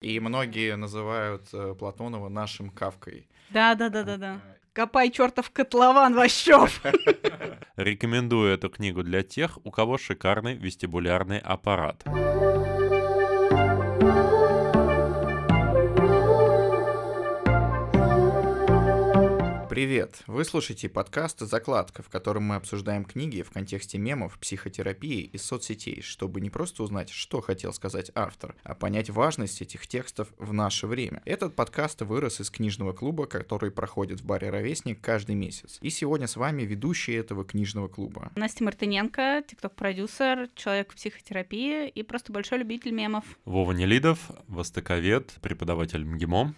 И многие называют э, Платонова нашим Кавкой. Да, да, да, да, да. Копай чертов котлован, Ващев! Рекомендую эту книгу для тех, у кого шикарный вестибулярный аппарат. Привет! Вы слушаете подкаст «Закладка», в котором мы обсуждаем книги в контексте мемов, психотерапии и соцсетей, чтобы не просто узнать, что хотел сказать автор, а понять важность этих текстов в наше время. Этот подкаст вырос из книжного клуба, который проходит в баре «Ровесник» каждый месяц. И сегодня с вами ведущие этого книжного клуба. Настя Мартыненко, тикток-продюсер, человек в психотерапии и просто большой любитель мемов. Вова Нелидов, востоковед, преподаватель МГИМО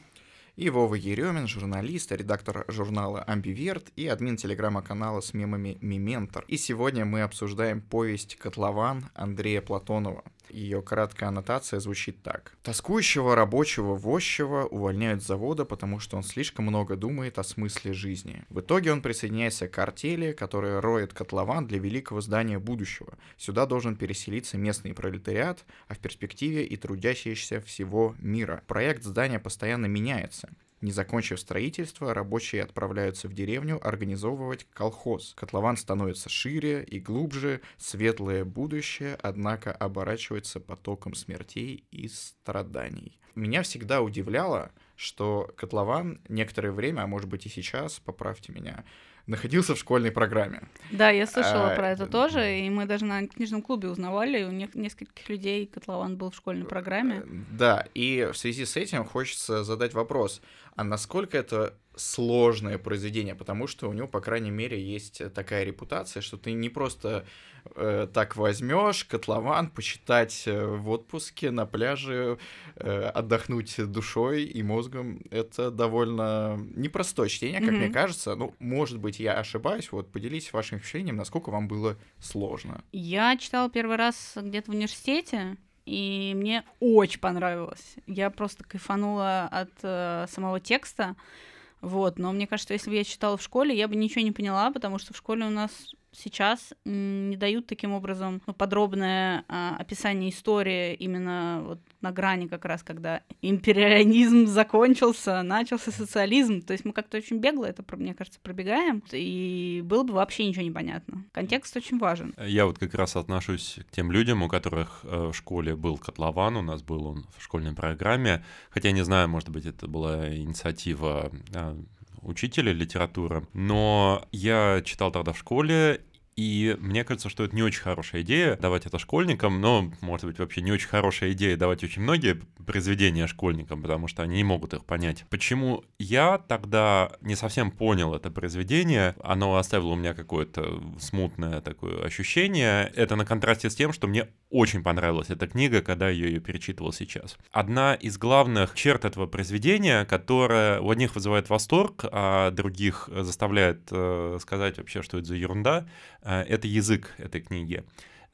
и Вова Еремин, журналист, редактор журнала «Амбиверт» и админ телеграма-канала с мемами «Мементор». И сегодня мы обсуждаем повесть «Котлован» Андрея Платонова. Ее краткая аннотация звучит так. Тоскующего рабочего возчего увольняют с завода, потому что он слишком много думает о смысле жизни. В итоге он присоединяется к артели, которая роет котлован для великого здания будущего. Сюда должен переселиться местный пролетариат, а в перспективе и трудящиеся всего мира. Проект здания постоянно меняется. Не закончив строительство, рабочие отправляются в деревню организовывать колхоз. Котлован становится шире и глубже, светлое будущее, однако оборачивается потоком смертей и страданий. Меня всегда удивляло, что котлован некоторое время, а может быть и сейчас, поправьте меня, находился в школьной программе. Да, я слышала а, про это тоже, и мы даже на книжном клубе узнавали, у нескольких людей котлован был в школьной программе. Да, и в связи с этим хочется задать вопрос, а насколько это сложное произведение, потому что у него, по крайней мере, есть такая репутация, что ты не просто э, так возьмешь котлован, почитать э, в отпуске на пляже, э, отдохнуть душой и мозгом. Это довольно непростое чтение, как mm-hmm. мне кажется. Ну, может быть, я ошибаюсь. Вот поделитесь вашим впечатлением, насколько вам было сложно. Я читала первый раз где-то в университете и мне очень понравилось. Я просто кайфанула от э, самого текста. Вот, но мне кажется, если бы я читала в школе, я бы ничего не поняла, потому что в школе у нас сейчас не дают таким образом ну, подробное а, описание истории именно вот на грани как раз, когда империализм закончился, начался социализм. То есть мы как-то очень бегло это, мне кажется, пробегаем, и было бы вообще ничего не понятно. Контекст очень важен. Я вот как раз отношусь к тем людям, у которых э, в школе был котлован, у нас был он в школьной программе, хотя не знаю, может быть, это была инициатива а, учителя литературы, но я читал тогда в школе, и мне кажется, что это не очень хорошая идея давать это школьникам, но, может быть, вообще не очень хорошая идея давать очень многие произведения школьникам, потому что они не могут их понять. Почему я тогда не совсем понял это произведение, оно оставило у меня какое-то смутное такое ощущение. Это на контрасте с тем, что мне очень понравилась эта книга, когда я ее перечитывал сейчас. Одна из главных черт этого произведения, которая у одних вызывает восторг, а других заставляет э, сказать вообще, что это за ерунда, это язык этой книги.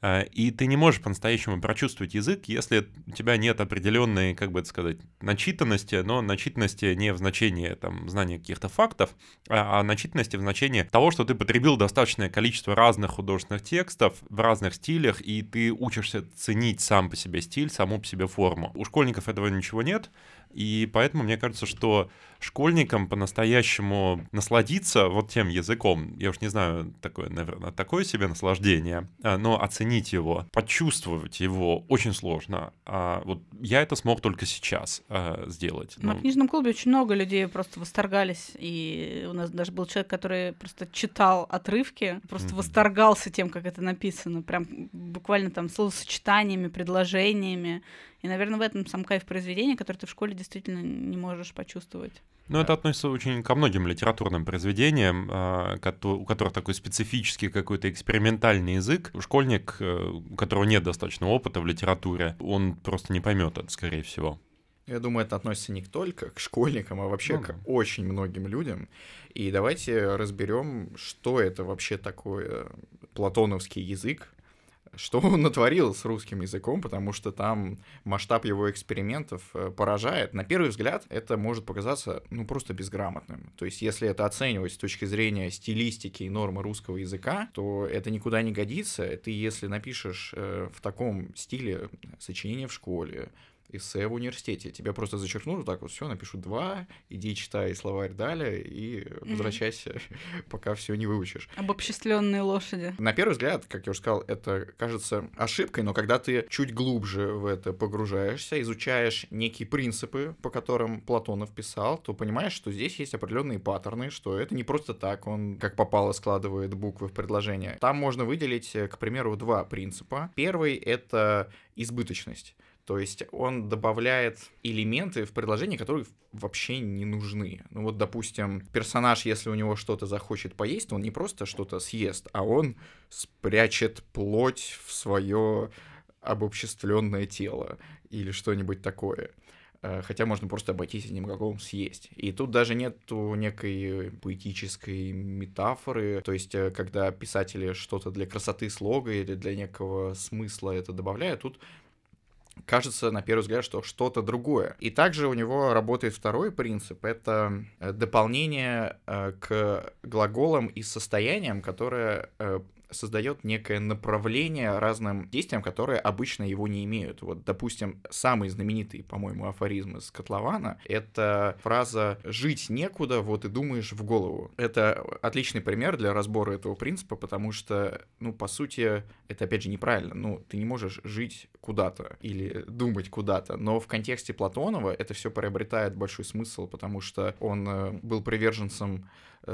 Э, и ты не можешь по-настоящему прочувствовать язык, если у тебя нет определенной, как бы это сказать, начитанности, но начитанности не в значении там, знания каких-то фактов, а, а начитанности в значении того, что ты потребил достаточное количество разных художественных текстов в разных стилях, и ты учишься ценить сам по себе стиль, саму по себе форму. У школьников этого ничего нет, и поэтому мне кажется, что школьникам по-настоящему насладиться вот тем языком, я уж не знаю, такое, наверное, такое себе наслаждение, а, но оценить его, почувствовать его очень сложно. А вот я это смог только сейчас а, сделать. На ну... книжном клубе очень много людей просто восторгались, и у нас даже был человек, который просто читал отрывки, просто mm-hmm. восторгался тем, как это написано, прям буквально там словосочетаниями, предложениями. И, наверное, в этом сам кайф произведения, который ты в школе действительно не можешь почувствовать. Ну, это относится очень ко многим литературным произведениям, а, у которых такой специфический какой-то экспериментальный язык. Школьник, э, у которого нет достаточно опыта в литературе, он просто не поймет это, скорее всего. Я думаю, это относится не только к школьникам, а вообще ну, к очень многим людям. И давайте разберем, что это вообще такое платоновский язык, что он натворил с русским языком, потому что там масштаб его экспериментов э, поражает. На первый взгляд это может показаться, ну, просто безграмотным. То есть, если это оценивать с точки зрения стилистики и нормы русского языка, то это никуда не годится. Ты, если напишешь э, в таком стиле сочинение в школе, эссе в университете. Тебя просто зачеркнут, так вот все, напишут два, иди читай словарь далее и возвращайся, mm-hmm. пока все не выучишь. Обобществленные лошади. На первый взгляд, как я уже сказал, это кажется ошибкой, но когда ты чуть глубже в это погружаешься, изучаешь некие принципы, по которым Платонов писал, то понимаешь, что здесь есть определенные паттерны, что это не просто так, он как попало складывает буквы в предложение. Там можно выделить, к примеру, два принципа. Первый — это избыточность. То есть он добавляет элементы в предложение, которые вообще не нужны. Ну вот, допустим, персонаж, если у него что-то захочет поесть, он не просто что-то съест, а он спрячет плоть в свое обобществленное тело или что-нибудь такое. Э, хотя можно просто обойтись одним глаголом съесть. И тут даже нету некой поэтической метафоры, то есть э, когда писатели что-то для красоты слога или для некого смысла это добавляют, тут кажется на первый взгляд, что что-то другое. И также у него работает второй принцип, это э, дополнение э, к глаголам и состояниям, которое э, создает некое направление разным действиям, которые обычно его не имеют. Вот, допустим, самый знаменитый, по-моему, афоризм из Котлована — это фраза «жить некуда, вот и думаешь в голову». Это отличный пример для разбора этого принципа, потому что, ну, по сути, это, опять же, неправильно. Ну, ты не можешь жить куда-то или думать куда-то, но в контексте Платонова это все приобретает большой смысл, потому что он э, был приверженцем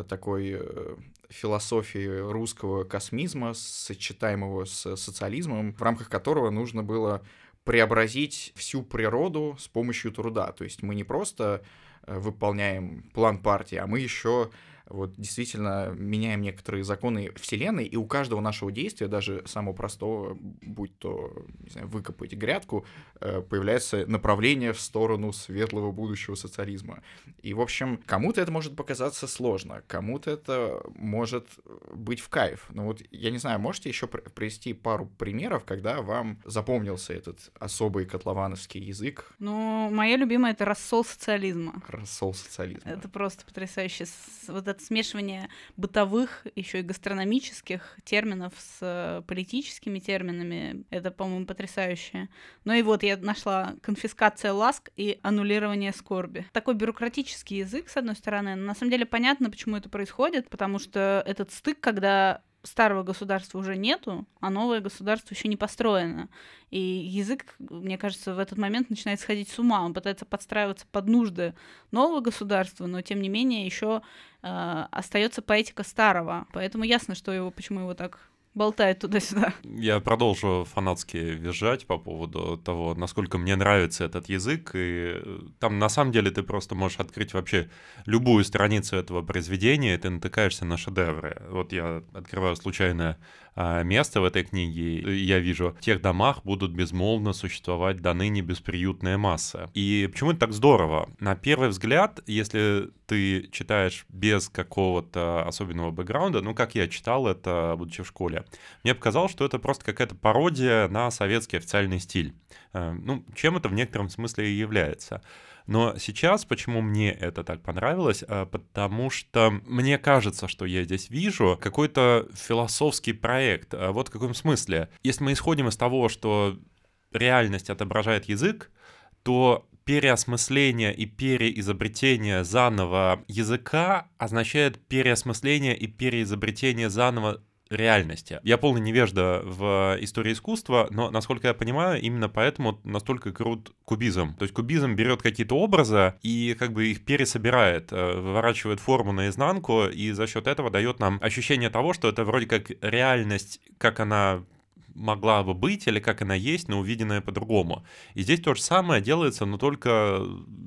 такой э, философии русского космизма, сочетаемого с социализмом, в рамках которого нужно было преобразить всю природу с помощью труда. То есть мы не просто э, выполняем план партии, а мы еще вот действительно меняем некоторые законы Вселенной, и у каждого нашего действия, даже самого простого, будь то, не знаю, выкопать грядку, э, появляется направление в сторону светлого будущего социализма. И, в общем, кому-то это может показаться сложно, кому-то это может быть в кайф. Но вот, я не знаю, можете еще привести пару примеров, когда вам запомнился этот особый котловановский язык? Ну, моя любимая — это рассол социализма. Рассол социализма. Это просто потрясающе. Вот это смешивание бытовых, еще и гастрономических терминов с политическими терминами, это, по-моему, потрясающе. Ну и вот я нашла конфискация ласк и аннулирование скорби. Такой бюрократический язык, с одной стороны, но на самом деле понятно, почему это происходит, потому что этот стык, когда старого государства уже нету, а новое государство еще не построено. И язык, мне кажется, в этот момент начинает сходить с ума. Он пытается подстраиваться под нужды нового государства, но тем не менее еще э, остается поэтика старого. Поэтому ясно, что его, почему его так болтает туда-сюда. Я продолжу фанатски визжать по поводу того, насколько мне нравится этот язык. И э, там на самом деле ты просто можешь открыть вообще любую страницу этого произведения, и ты натыкаешься на шедевры. Вот я открываю случайное а, место в этой книге, я вижу, в тех домах будут безмолвно существовать до ныне бесприютная масса. И почему это так здорово? На первый взгляд, если ты читаешь без какого-то особенного бэкграунда, ну, как я читал это, будучи в школе, мне показалось, что это просто какая-то пародия на советский официальный стиль. Э, ну, чем это в некотором смысле и является. Но сейчас, почему мне это так понравилось, э, потому что мне кажется, что я здесь вижу какой-то философский проект. Э, вот в каком смысле. Если мы исходим из того, что реальность отображает язык, то переосмысление и переизобретение заново языка означает переосмысление и переизобретение заново реальности. Я полный невежда в истории искусства, но, насколько я понимаю, именно поэтому настолько крут кубизм. То есть кубизм берет какие-то образы и как бы их пересобирает, э, выворачивает форму наизнанку, и за счет этого дает нам ощущение того, что это вроде как реальность, как она могла бы быть или как она есть, но увиденная по-другому. И здесь то же самое делается, но только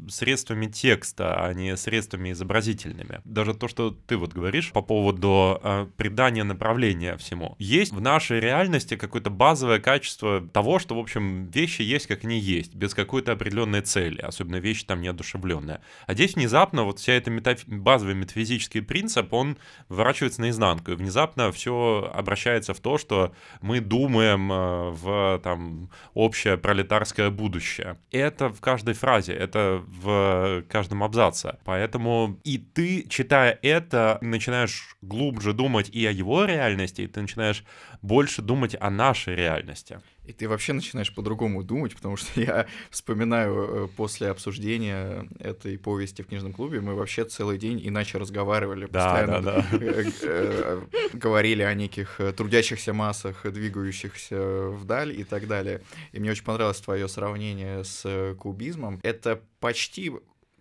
средствами текста, а не средствами изобразительными. Даже то, что ты вот говоришь по поводу э, придания направления всему. Есть в нашей реальности какое-то базовое качество того, что, в общем, вещи есть, как они есть, без какой-то определенной цели, особенно вещи там неодушевленные. А здесь внезапно вот вся эта метаф... базовый метафизический принцип, он выворачивается наизнанку, и внезапно все обращается в то, что мы думаем думаем э, в там, общее пролетарское будущее. Это в каждой фразе, это в каждом абзаце. Поэтому и ты, читая это, начинаешь глубже думать и о его реальности, и ты начинаешь больше думать о нашей реальности. И ты вообще начинаешь по-другому думать, потому что я вспоминаю э, после обсуждения этой повести в книжном клубе, мы вообще целый день иначе разговаривали, да, постоянно да, да. Э, э, говорили о неких трудящихся массах, двигающихся вдаль и так далее. И мне очень понравилось твое сравнение с кубизмом. Это почти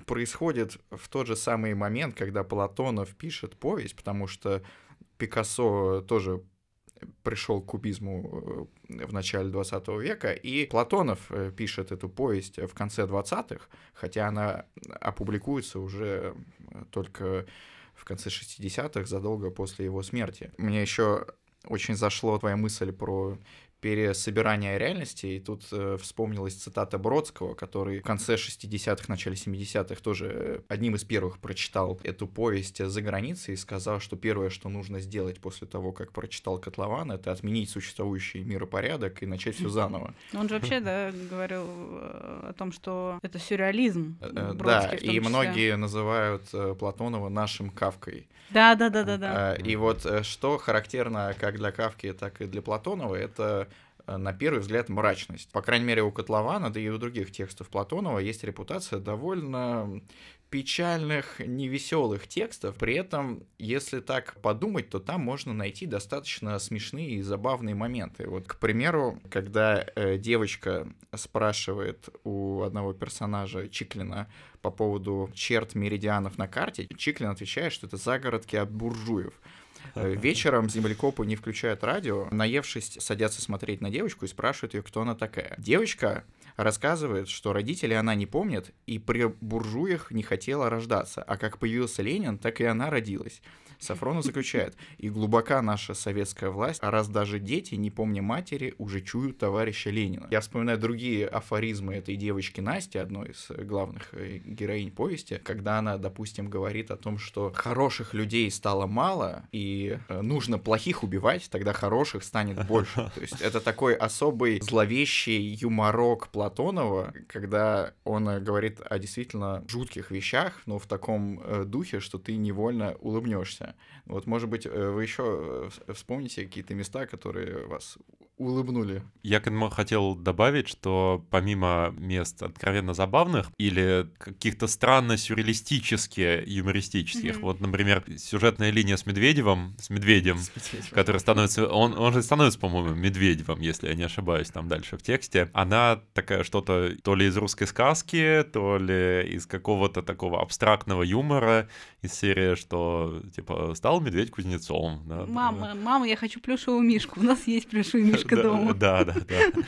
происходит в тот же самый момент, когда Платонов пишет повесть, потому что Пикассо тоже пришел к кубизму э, в начале 20 века, и Платонов э, пишет эту повесть в конце 20-х, хотя она опубликуется уже э, только в конце 60-х, задолго после его смерти. Мне еще очень зашло твоя мысль про пересобирания реальности, и тут э, вспомнилась цитата Бродского, который в конце 60-х, начале 70-х тоже э, одним из первых прочитал эту повесть за границей и сказал, что первое, что нужно сделать после того, как прочитал Котлован, это отменить существующий миропорядок и начать все заново. Он же вообще, да, говорил э, о том, что это сюрреализм. Э, да, и многие называют Платонова нашим Кавкой. Да, да, да, да, да. И вот что характерно как для Кавки, так и для Платонова, это на первый взгляд, мрачность. По крайней мере, у Котлована, да и у других текстов Платонова есть репутация довольно печальных, невеселых текстов. При этом, если так подумать, то там можно найти достаточно смешные и забавные моменты. Вот, к примеру, когда э, девочка спрашивает у одного персонажа Чиклина по поводу черт меридианов на карте, Чиклин отвечает, что это загородки от буржуев. Э, вечером землекопы не включают радио, наевшись, садятся смотреть на девочку и спрашивают ее, кто она такая. Девочка рассказывает, что родители она не помнит и при буржуях не хотела рождаться, а как появился Ленин, так и она родилась. Сафронов заключает, и глубока наша советская власть, а раз даже дети, не помня матери, уже чуют товарища Ленина. Я вспоминаю другие афоризмы этой девочки Насти, одной из главных э, героинь повести, когда она, допустим, говорит о том, что хороших людей стало мало, и э, нужно плохих убивать, тогда хороших станет больше. То есть это такой особый зловещий юморок Платонова, когда он э, говорит о действительно жутких вещах, но в таком духе, что ты невольно улыбнешься. Вот, может быть, э, вы еще э, вспомните какие-то места, которые вас улыбнули. Я к этому хотел добавить, что помимо мест откровенно забавных или каких-то странно сюрреалистических, юмористических, mm-hmm. вот, например, сюжетная линия с Медведевым, с Медведем, с Медведевым. который становится, он, он же становится, по-моему, Медведевым, если я не ошибаюсь, там дальше в тексте. Она такая что-то то ли из русской сказки, то ли из какого-то такого абстрактного юмора из серии, что, типа, стал медведь кузнецом. Да, мама, да. мама, я хочу плюшевую мишку, у нас есть плюшевый мишка дома. Да, да, да.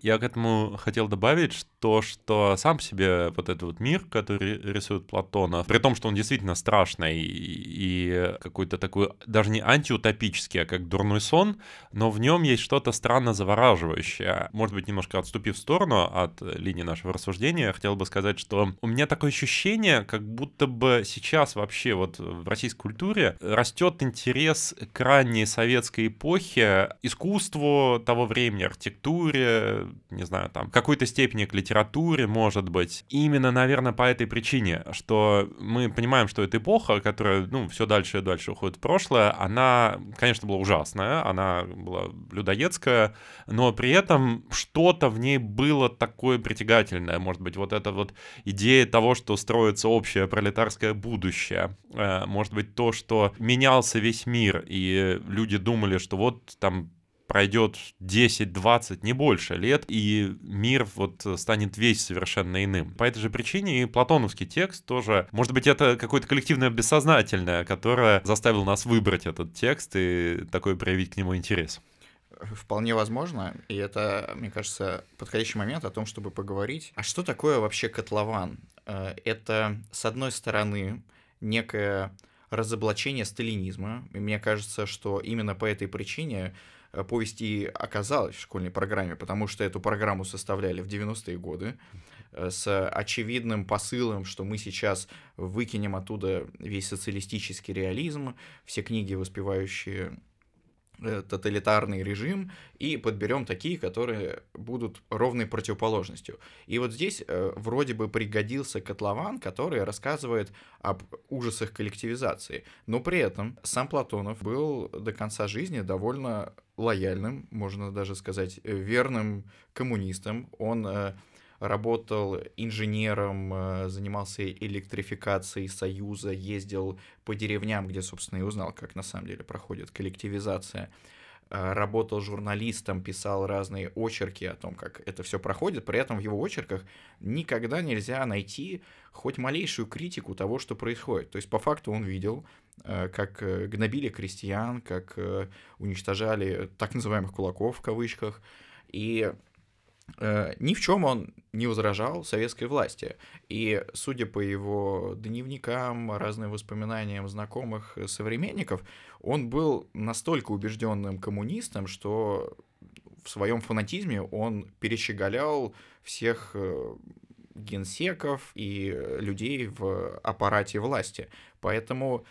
Я к этому хотел добавить, что, что сам себе вот этот вот мир, который рисует Платонов, при том, что он действительно страшный и какой-то такой, даже не антиутопический, а как дурной сон, но в нем есть что-то странно завораживающее. Может быть, немножко отступив в сторону от линии нашего рассуждения, я хотел бы сказать, что у меня такое ощущение, как будто бы сейчас вообще вот в российской культуре растет интерес к ранней советской эпохе, искусству того времени, архитектуре, не знаю, там, какой-то степени к литературе, может быть. именно, наверное, по этой причине, что мы понимаем, что эта эпоха, которая, ну, все дальше и дальше уходит в прошлое, она, конечно, была ужасная, она была людоедская, но при этом что-то в ней было такое притягательное. Может быть, вот эта вот идея того, что строится общее пролетарское будущее. Э, может быть, то, что менялся весь мир, и люди думали, что вот там пройдет 10-20, не больше лет, и мир вот станет весь совершенно иным. По этой же причине и платоновский текст тоже, может быть, это какое-то коллективное бессознательное, которое заставило нас выбрать этот текст и такой проявить к нему интерес. Вполне возможно, и это, мне кажется, подходящий момент о том, чтобы поговорить. А что такое вообще котлован? Э, это, с одной стороны, некое разоблачение сталинизма. И мне кажется, что именно по этой причине Э, повесть и оказалась в школьной программе, потому что эту программу составляли в 90-е годы э, с очевидным посылом, что мы сейчас выкинем оттуда весь социалистический реализм, все книги, воспевающие э, тоталитарный режим и подберем такие, которые будут ровной противоположностью. И вот здесь э, вроде бы пригодился котлован, который рассказывает об ужасах коллективизации, но при этом сам Платонов был до конца жизни довольно лояльным, можно даже сказать, э, верным коммунистом. Он э, работал инженером, э, занимался электрификацией Союза, ездил по деревням, где, собственно, и узнал, как на самом деле проходит коллективизация. Э, работал журналистом, писал разные очерки о том, как это все проходит. При этом в его очерках никогда нельзя найти хоть малейшую критику того, что происходит. То есть, по факту, он видел, э, как гнобили крестьян, как уничтожали так называемых кулаков в кавычках. И ни в чем он не возражал советской власти. И, судя по его дневникам, разным воспоминаниям знакомых современников, он был настолько убежденным коммунистом, что в своем фанатизме он перещеголял всех э, генсеков и людей в аппарате власти. Поэтому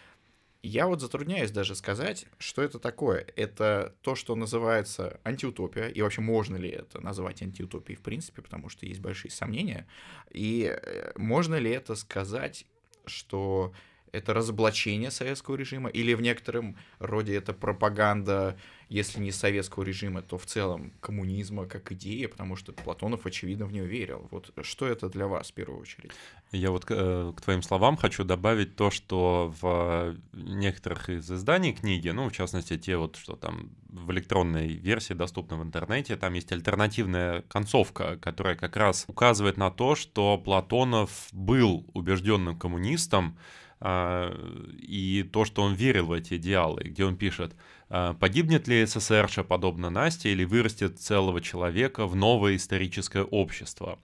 я вот затрудняюсь даже сказать, что это такое. Это то, что называется антиутопия, и вообще можно ли это назвать антиутопией в принципе, потому что есть большие сомнения. И э, можно ли это сказать, что это разоблачение советского режима, или в некотором роде это пропаганда если не советского режима, то в целом коммунизма как идея, потому что Платонов, очевидно, в нее верил. Вот что это для вас в первую очередь? Я вот э, к твоим словам хочу добавить то, что в некоторых из изданий книги, ну, в частности, те вот, что там в электронной версии доступны в интернете, там есть альтернативная концовка, которая как раз указывает на то, что Платонов был убежденным коммунистом, и то, что он верил в эти идеалы, где он пишет, «А, погибнет ли СССРша подобно Насте или вырастет целого человека в новое историческое общество.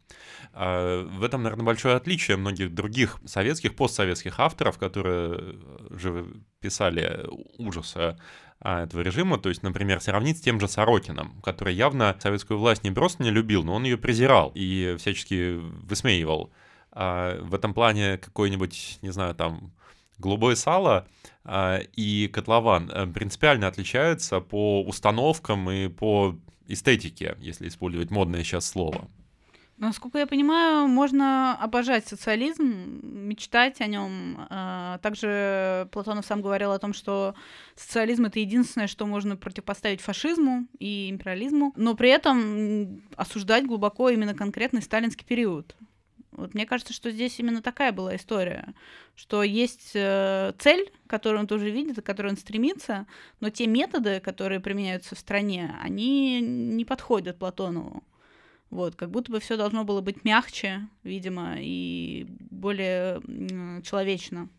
А, в этом, наверное, большое отличие многих других советских, постсоветских авторов, которые же писали ужасы этого режима, то есть, например, сравнить с тем же Сорокином, который явно советскую власть не просто не любил, но он ее презирал и всячески высмеивал а, в этом плане какой-нибудь, не знаю, там, голубое сало а, и котлован э, принципиально отличаются по установкам и по эстетике, если использовать модное сейчас слово. Насколько я понимаю, можно обожать социализм, мечтать о нем. А, также Платонов сам говорил о том, что социализм это единственное, что можно противопоставить фашизму и империализму, но при этом осуждать глубоко именно конкретный сталинский период. Вот мне кажется, что здесь именно такая была история, что есть э, цель, которую он тоже видит, к которой он стремится, но те методы, которые применяются в стране, они не подходят Платонову. Вот, как будто бы все должно было быть мягче, видимо, и более человечно.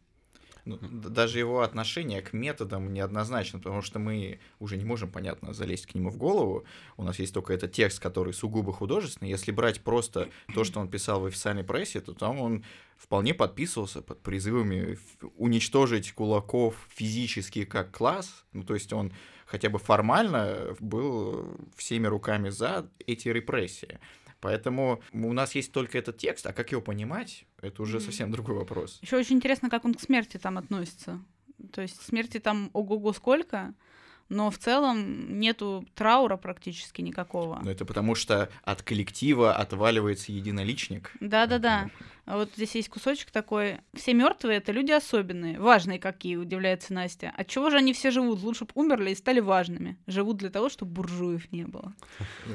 Ну, даже его отношение к методам неоднозначно, потому что мы уже не можем, понятно, залезть к нему в голову. У нас есть только этот текст, который сугубо художественный. Если брать просто то, что он писал в официальной прессе, то там он вполне подписывался под призывами уничтожить кулаков физически как класс. Ну, то есть он хотя бы формально был всеми руками за эти репрессии. Поэтому у нас есть только этот текст, а как его понимать, это уже совсем другой вопрос. Еще очень интересно, как он к смерти там относится. То есть смерти там ого-го сколько, но в целом нету траура практически никакого. Ну это потому что от коллектива отваливается единоличник. Да-да-да. А вот здесь есть кусочек такой. Все мертвые это люди особенные, важные какие, удивляется Настя. От чего же они все живут? Лучше бы умерли и стали важными. Живут для того, чтобы буржуев не было.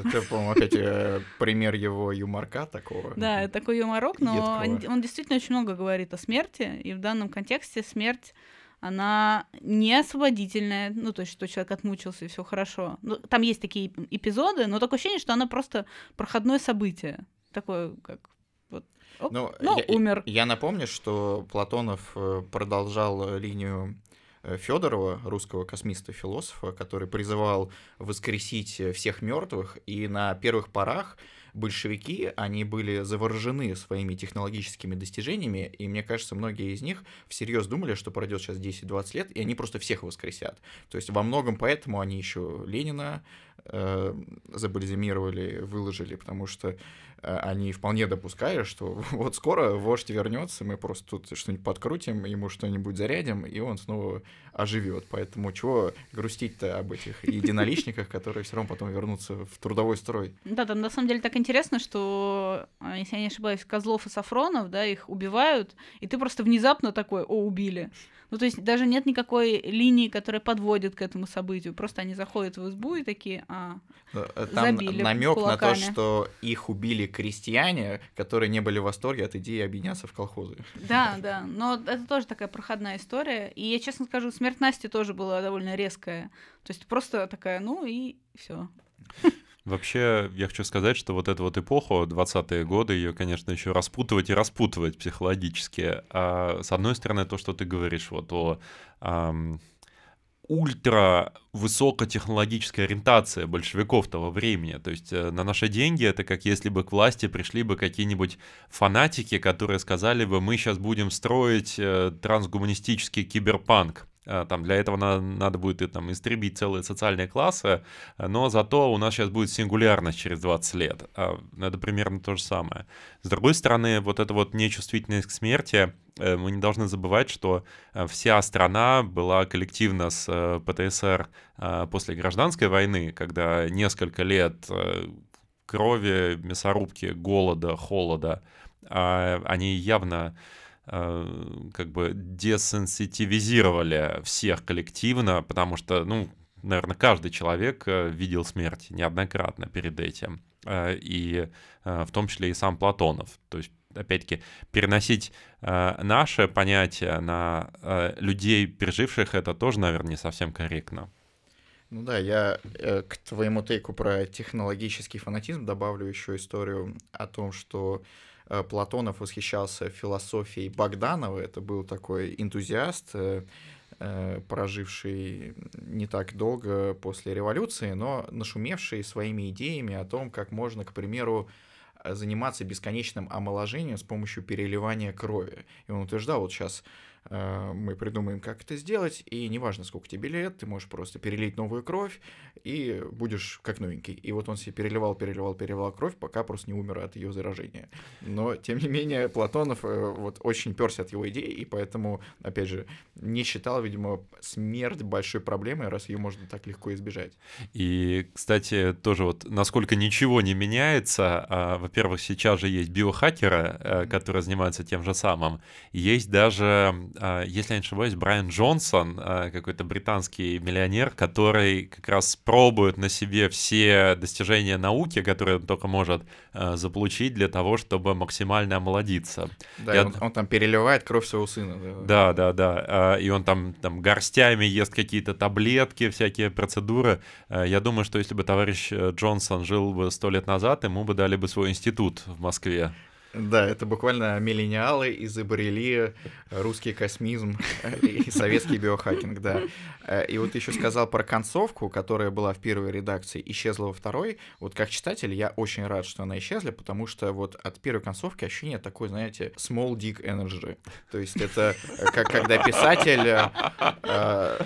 Это, по-моему, опять э, пример его юморка такого. Да, это такой юморок, но он действительно очень много говорит о смерти, и в данном контексте смерть она не освободительная, ну, то есть, что человек отмучился и все хорошо. Ну, там есть такие эпизоды, но такое ощущение, что она просто проходное событие. Такое, как вот, оп, ну, ну я, умер. Я напомню, что Платонов э, продолжал линию э, Федорова, русского космиста-философа, который призывал воскресить всех мертвых, и на первых порах большевики, они были заворожены своими технологическими достижениями, и мне кажется, многие из них всерьез думали, что пройдет сейчас 10-20 лет, и они просто всех воскресят. То есть во многом поэтому они еще Ленина э, забальзамировали, выложили, потому что э, они вполне допускали, что вот скоро вождь вернется, мы просто тут что-нибудь подкрутим, ему что-нибудь зарядим, и он снова оживет. Поэтому чего грустить-то об этих единоличниках, которые все равно потом вернутся в трудовой строй? Да, там на самом деле так интересно, что, а, если я не ошибаюсь, Козлов и Сафронов, да, их убивают, и ты просто внезапно такой, о, убили. Ну, то есть даже нет никакой линии, которая подводит к этому событию. Просто они заходят в избу и такие, а, э, Там намек на то, что их убили крестьяне, которые не были в восторге от идеи объединяться в колхозы. Да, да. Но это тоже такая проходная история. И я честно скажу, смерть Насти тоже была довольно резкая. То есть просто такая, ну и все. Вообще, я хочу сказать, что вот эту вот эпоху, 20-е годы, ее, конечно, еще распутывать и распутывать психологически. А с одной стороны, то, что ты говоришь вот о ам, ультра высокотехнологическая ориентация большевиков того времени. То есть э, на наши деньги это как если бы к власти пришли бы какие-нибудь фанатики, которые сказали бы, мы сейчас будем строить э, трансгуманистический киберпанк. А, там для этого надо, надо будет и, там, истребить целые социальные классы, но зато у нас сейчас будет сингулярность через 20 лет. А, это примерно то же самое. С другой стороны, вот эта вот нечувствительность к смерти, э, мы не должны забывать, что э, вся страна была коллективно с э, ПТСР после гражданской войны, когда несколько лет крови, мясорубки, голода, холода, а, они явно как бы десенситивизировали всех коллективно, потому что, ну, наверное, каждый человек э, видел смерть неоднократно перед этим, э, и в том числе и сам Платонов. То есть опять-таки, переносить э, наше понятие на э, людей, переживших это, тоже, наверное, не совсем корректно. Ну да, я э, к твоему тейку про технологический фанатизм добавлю еще историю о том, что Э, Платонов восхищался философией Богданова. Это был такой энтузиаст, э, э, проживший не так долго после революции, но нашумевший своими идеями о том, как можно, к примеру, заниматься бесконечным омоложением с помощью переливания крови. И он утверждал, вот сейчас Э, мы придумаем, как это сделать, и неважно, сколько тебе лет, ты можешь просто перелить новую кровь, и будешь как новенький. И вот он себе переливал, переливал, переливал кровь, пока просто не умер от ее заражения. Но, тем не менее, Платонов э, вот очень перся от его идеи, и поэтому, опять же, не считал, видимо, смерть большой проблемой, раз ее можно так легко избежать. И, кстати, тоже вот, насколько ничего не меняется, а, во-первых, сейчас же есть биохакеры, э, которые занимаются тем же самым, есть даже если я не ошибаюсь, Брайан Джонсон, а, какой-то британский миллионер, который как раз пробует на себе все достижения науки, которые он только может а, заполучить для того, чтобы максимально омолодиться. Да, я... он, он там переливает кровь своего сына. Да, да, да. да. И он там, там горстями ест какие-то таблетки, всякие процедуры. Я думаю, что если бы товарищ э, Джонсон жил бы сто лет назад, ему бы дали бы свой институт в Москве. Да, это буквально миллениалы изобрели русский космизм и советский биохакинг, да. Э, и вот еще сказал про концовку, которая была в первой редакции, исчезла во второй. Вот как читатель я очень рад, что она исчезла, потому что вот от первой концовки ощущение такое, знаете, small dick energy. То есть это э, как когда писатель э,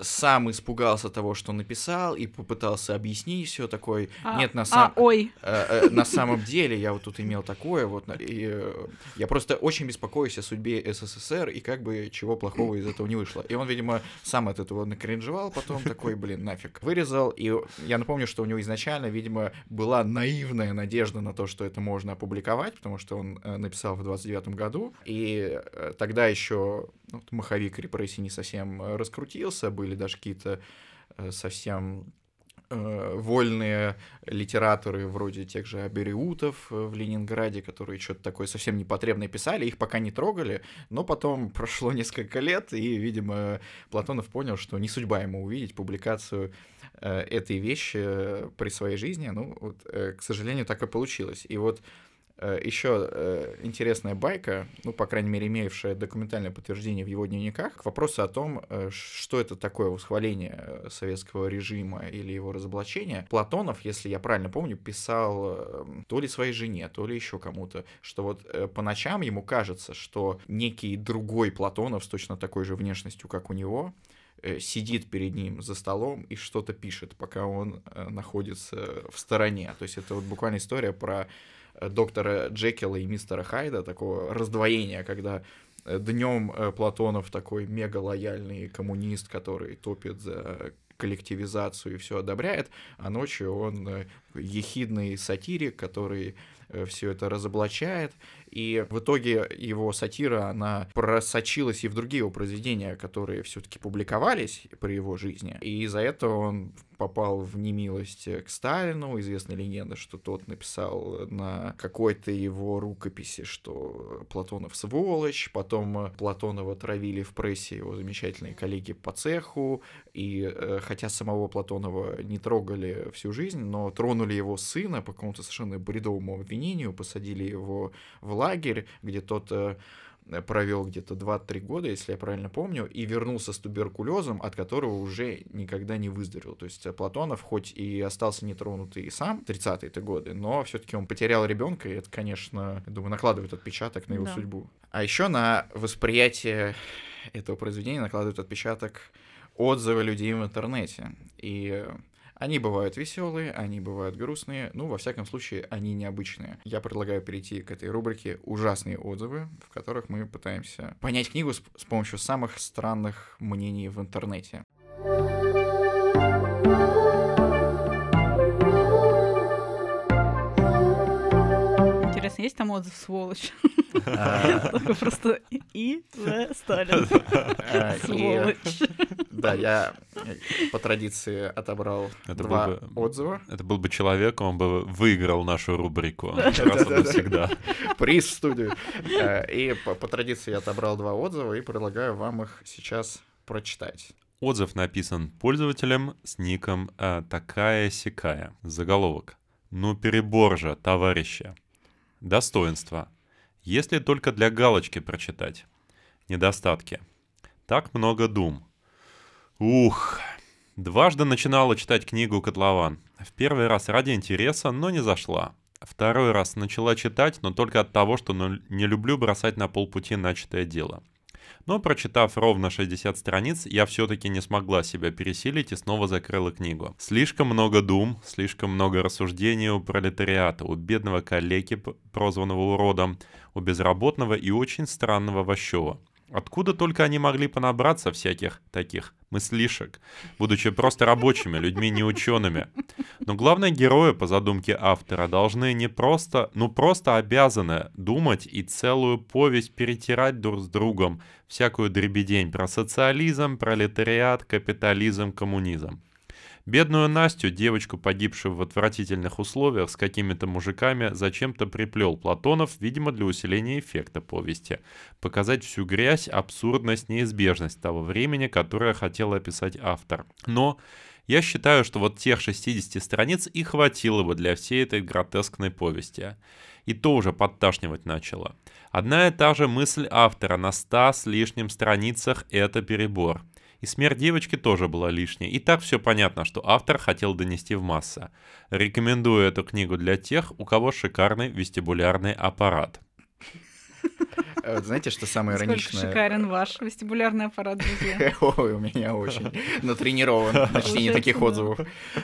сам испугался того, что написал, и попытался объяснить все такое. А, Нет, на самом... А, ой. Э, э, на самом деле я вот тут имел такое, вот, и, э, я просто очень беспокоюсь о судьбе СССР, и как бы чего плохого из этого не вышло. И он, видимо, сам от этого накринжевал, потом такой, блин, нафиг. Вырезал, и я напомню, что у него изначально, видимо, была наивная надежда на то, что это можно опубликовать, потому что он э, написал в 29 году, и э, тогда еще ну, маховик репрессий не совсем э, раскрутился, были даже какие-то э, совсем э, вольные литераторы вроде тех же Абериутов в Ленинграде, которые что-то такое совсем непотребное писали, их пока не трогали, но потом прошло несколько лет, и, видимо, Платонов понял, что не судьба ему увидеть публикацию этой вещи при своей жизни. Ну, вот, к сожалению, так и получилось. И вот Еще э, интересная байка, ну, по крайней мере, имеющая документальное подтверждение в его дневниках, к вопросу о том, э, что это такое восхваление советского режима или его разоблачение. Платонов, если я правильно помню, писал то ли своей жене, то ли еще кому-то, что вот по ночам ему кажется, что некий другой Платонов с точно такой же внешностью, как у него, э, сидит перед ним за столом и что-то пишет, пока он э, находится в стороне. То есть это вот буквально история про э, доктора Джекила и мистера Хайда, такого раздвоения, когда днем Платонов такой мега лояльный коммунист, который топит за коллективизацию и все одобряет, а ночью он ехидный сатирик, который все это разоблачает, и в итоге его сатира, она просочилась и в другие его произведения, которые все-таки публиковались при его жизни. И из-за этого он попал в немилость к Сталину. Известная легенда, что тот написал на какой-то его рукописи, что Платонов сволочь. Потом Платонова травили в прессе его замечательные коллеги по цеху. И э, хотя самого Платонова не трогали всю жизнь, но тронули его сына по какому-то совершенно бредовому обвинению, посадили его в лагерь, где тот э, провел где-то 2-3 года, если я правильно помню, и вернулся с туберкулезом, от которого уже никогда не выздоровел. То есть Платонов хоть и остался нетронутый и сам 30-е годы, но все-таки он потерял ребенка, и это, конечно, я думаю, накладывает отпечаток на его Да. судьбу. А еще на восприятие этого произведения накладывает отпечаток отзывы людей в интернете. И они бывают веселые, они бывают грустные, ну, во всяком случае, они необычные. Я предлагаю перейти к этой рубрике «Ужасные отзывы», в которых мы пытаемся понять книгу с, помощью самых странных мнений в интернете. Интересно, есть там отзыв сволочь? А, Такой просто и В. Сталин. а, и, Сволочь. Да, я э, по традиции отобрал два отзыва. Это был бы человек, он бы выиграл нашу рубрику раз и Да-да-да. навсегда. Приз в студию. Э, И по, традиции я отобрал два отзыва и предлагаю вам их сейчас прочитать. Отзыв написан пользователем с ником а, такая-сякая. Заголовок. Ну перебор же, товарищи. Достоинства. Если только для галочки прочитать. Недостатки. Так много дум. Ух. Дважды начинала читать книгу «Котлован». В первый раз ради интереса, но не зашла. Второй раз начала читать, но только от того, что ну, не люблю бросать на полпути начатое дело. Но прочитав ровно 60 страниц, я все-таки не смогла себя пересилить и снова закрыла книгу. Слишком много дум, слишком много рассуждений у пролетариата, у бедного п- прозванного уродом, у безработного и очень странного Ващева. Откуда только они могли понабраться всяких таких мыслишек, будучи просто рабочими, людьми не учеными. Но главные герои, по задумке автора, должны не просто, ну просто обязаны думать и целую повесть перетирать друг с другом, всякую дребедень про социализм, пролетариат, капитализм, коммунизм. Бедную Настю, девочку, погибшую в отвратительных условиях с какими-то мужиками, зачем-то приплел Платонов, видимо, для усиления эффекта повести. Показать всю грязь, абсурдность, неизбежность того времени, которое хотел описать автор. Но я считаю, что вот тех 60 страниц и хватило бы для всей этой гротескной повести. И то уже подташнивать начало. Одна и та же мысль автора на 100 с лишним страницах – это перебор. И смерть девочки тоже была лишней. И так все понятно, что автор хотел донести в массы. Рекомендую эту книгу для тех, у кого шикарный вестибулярный аппарат. Э, Знаете, что самое Сколько ироничное? шикарен ваш вестибулярный аппарат, друзья. Ой, у меня очень натренирован на чтение таких отзывов.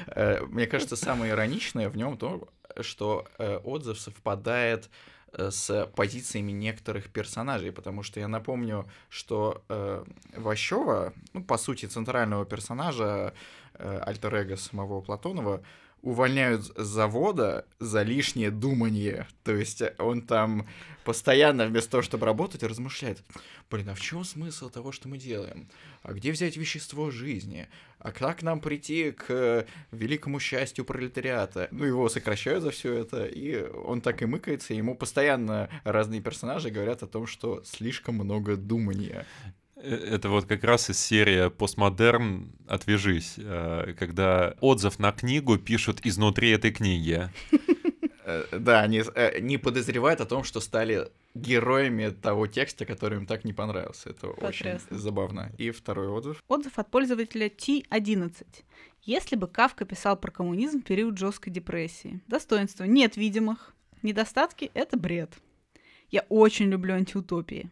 Э, Мне кажется, самое ироничное в нем то, что э, отзыв совпадает с позициями некоторых персонажей, потому что я напомню, что э, Ващева, ну, по сути, центрального персонажа э, альтер-эго самого Платонова, увольняют с завода за лишнее думание. То есть он там постоянно вместо того, чтобы работать, размышляет. Блин, а в чем смысл того, что мы делаем? А где взять вещество жизни? А как нам прийти к великому счастью пролетариата? Ну, его сокращают за все это, и он так и мыкается, и ему постоянно разные персонажи говорят о том, что слишком много думания. Э, Это вот как раз из серии «Постмодерн. Отвяжись», э, когда отзыв на книгу пишут изнутри этой книги. Э, Да, они не подозревают о том, что стали героями того текста, который им так не понравился. Это очень забавно. И второй отзыв. Отзыв от пользователя T11. Если бы Кавка писал про коммунизм в период жесткой депрессии. Достоинства нет видимых. Недостатки — это бред. Я очень люблю антиутопии.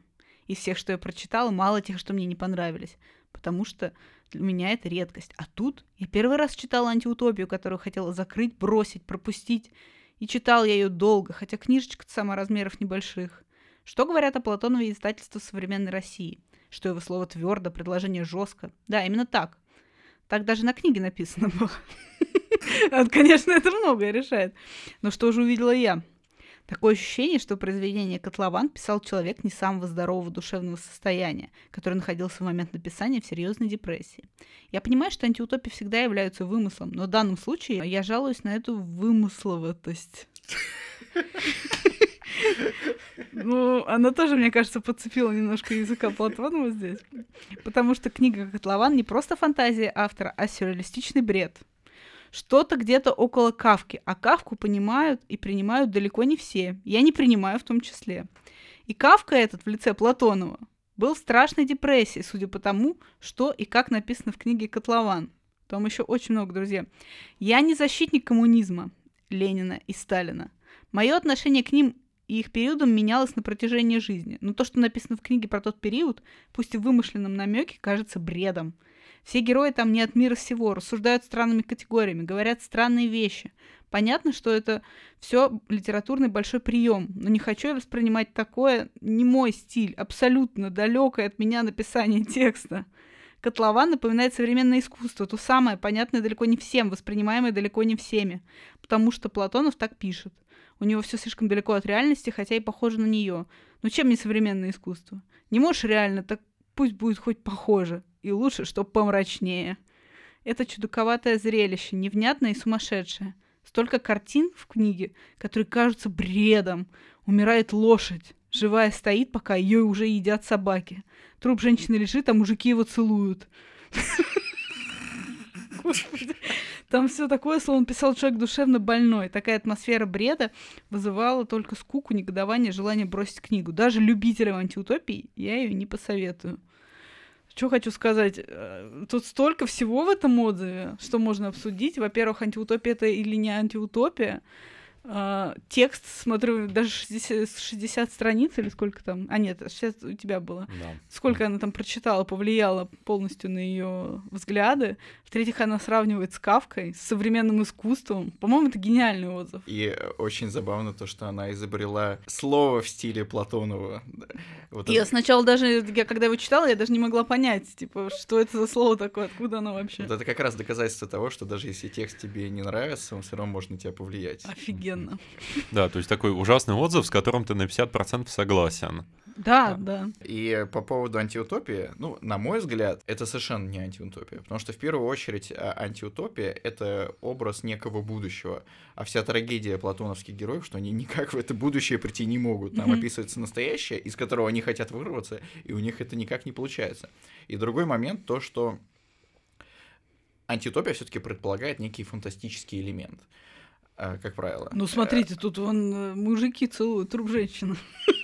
Из всех, что я прочитала, мало тех, что мне не понравились. Потому что Для меня это редкость. А тут я первый раз читала антиутопию, которую хотела закрыть, бросить, пропустить. И читал я ее долго, хотя книжечка-то сама размеров небольших. Что говорят о Платонове издательства современной России? Что его слово твердо, предложение жестко. Да, именно так. Так даже на книге написано было. Конечно, это многое решает. Но что же увидела я? Такое ощущение, что произведение «Котлован» писал человек не самого здорового душевного состояния, который находился в момент написания в серьезной депрессии. Я понимаю, что антиутопии всегда являются вымыслом, но в данном случае я жалуюсь на эту вымысловатость. Ну, она тоже, мне кажется, подцепила немножко языка Платонова здесь. Потому что книга «Котлован» не просто фантазия автора, а сюрреалистичный бред — что-то где-то около Кавки, а Кавку понимают и принимают далеко не все. Я не принимаю в том числе. И Кавка этот в лице Платонова был в страшной депрессии, судя по тому, что и как написано в книге «Котлован». Там еще очень много, друзья. Я не защитник коммунизма, Ленина и Сталина. Мое отношение к ним и их периодам менялось на протяжении жизни. Но то, что написано в книге про тот период, пусть и в вымышленном намеке, кажется бредом. Все герои там не от мира сего, рассуждают странными категориями, говорят странные вещи. Понятно, что это все литературный большой прием, но не хочу я воспринимать такое не мой стиль, абсолютно далекое от меня написание текста. Котлован напоминает современное искусство, то самое, понятное далеко не всем, воспринимаемое далеко не всеми, потому что Платонов так пишет. У него все слишком далеко от реальности, хотя и похоже на нее. Но чем не современное искусство? Не можешь реально, так пусть будет хоть похоже. И лучше, чтоб помрачнее. Это чудаковатое зрелище, невнятное и сумасшедшее. Столько картин в книге, которые кажутся бредом. Умирает лошадь. Живая стоит, пока ее уже едят собаки. Труп женщины лежит, а мужики его целуют. Господи. Там все такое, словно писал человек душевно больной. Такая атмосфера бреда вызывала только скуку, негодование, желание бросить книгу. Даже любителям антиутопии я ее не посоветую. Что хочу сказать? Э, тут столько всего в этом отзыве, что можно обсудить. Во-первых, антиутопия это или не антиутопия. Uh, текст, смотрю, даже 60, 60 страниц или сколько там. А нет, 60 у тебя было. Да. Сколько она там прочитала, повлияла полностью на ее взгляды. В-третьих, она сравнивает с Кавкой, с современным искусством. По-моему, это гениальный отзыв. И очень забавно то, что она изобрела слово в стиле Платонова. Вот я это... сначала даже, я когда его читала, я даже не могла понять, типа, что это за слово такое, откуда оно вообще. Вот это как раз доказательство того, что даже если текст тебе не нравится, он все равно может на тебя повлиять. Офигенно офигенно. Да, то есть такой ужасный отзыв, с которым ты на 50% согласен. Да, да. И по поводу антиутопии, ну, на мой взгляд, это совершенно не антиутопия. Потому что в первую очередь а, антиутопия — это образ некого будущего. А вся трагедия платоновских героев, что они никак в это будущее прийти не могут. Там mm-hmm. описывается настоящее, из которого они хотят вырваться, и у них это никак не получается. И другой момент то, что антиутопия все-таки предполагает некий фантастический элемент. А, как правило. Ну, смотрите, тут вон э, мужики целуют труп женщины.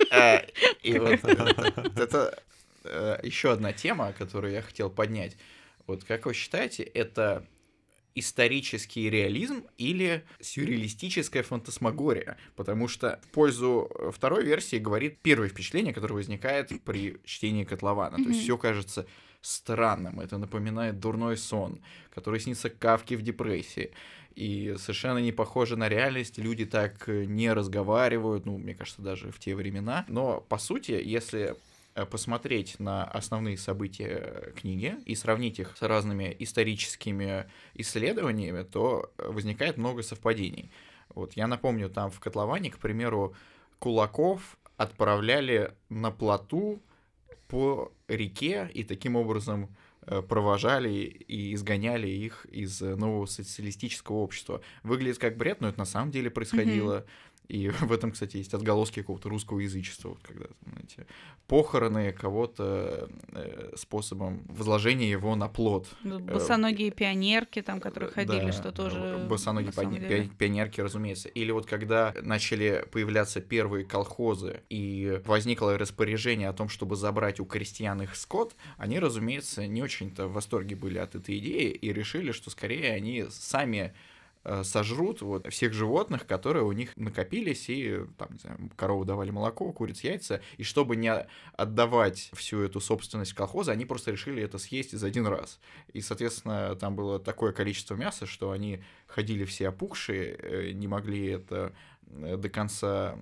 А, и вот это э, еще одна тема, которую я хотел поднять. Вот как вы считаете, это исторический реализм или сюрреалистическая фантасмагория, потому что в пользу второй версии говорит первое впечатление, которое возникает при чтении котлована. Mm-hmm. То есть все кажется странным, это напоминает дурной сон, который снится Кавке в депрессии и совершенно не похоже на реальность, люди так э, не разговаривают, ну, мне кажется, даже в те времена. Но, по сути, если э, посмотреть на основные события э, книги и сравнить их с разными историческими исследованиями, то возникает много совпадений. Вот я напомню, там в котловане, к примеру, кулаков отправляли на плоту по реке и таким образом Э, провожали и изгоняли их из э, нового социалистического общества. Выглядит как бред, но это на самом деле происходило. Mm-hmm. И в этом, кстати, есть отголоски какого-то русского язычества, вот когда, знаете, похороны кого-то э, способом возложения его на плод. Ну, босоногие пионерки, там, которые ходили, да, что тоже... Босоногие пи- пионерки, разумеется. Или вот когда начали появляться первые колхозы, и возникло распоряжение о том, чтобы забрать у крестьян их скот, они, разумеется, не очень-то в восторге были от этой идеи и решили, что скорее они сами э, сожрут вот всех животных, которые у них накопились, и там, не знаю, корову давали молоко, куриц яйца, и чтобы не отдавать всю эту собственность колхоза, они просто решили это съесть за один раз. И, соответственно, там было такое количество мяса, что они ходили все опухшие, э, не могли это э, до конца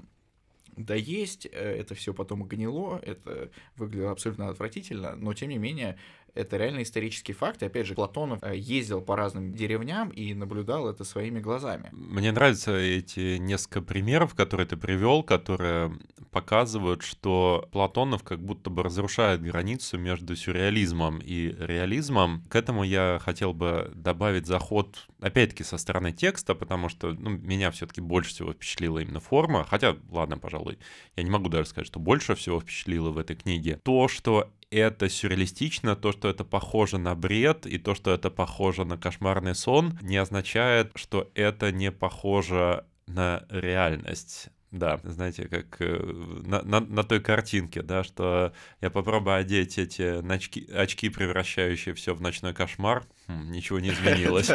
доесть, э, это все потом гнило, это выглядело абсолютно отвратительно, но тем не менее это реально исторический факт. И опять же, Платонов э, ездил по разным деревням и наблюдал это своими глазами. Мне нравятся эти несколько примеров, которые ты привел, которые показывают, что Платонов как будто бы разрушает границу между сюрреализмом и реализмом. К этому я хотел бы добавить заход, опять-таки, со стороны текста, потому что ну, меня все-таки больше всего впечатлила именно форма. Хотя, ладно, пожалуй, я не могу даже сказать, что больше всего впечатлило в этой книге. То, что это сюрреалистично, то, что это похоже на бред, и то, что это похоже на кошмарный сон, не означает, что это не похоже на реальность. Да, знаете, как э, на, на, на той картинке, да, что я попробую одеть эти очки, очки превращающие все в ночной кошмар, хм, ничего не изменилось.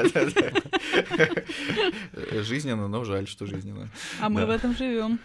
Жизненно, но жаль, что жизненно. А мы в этом живем.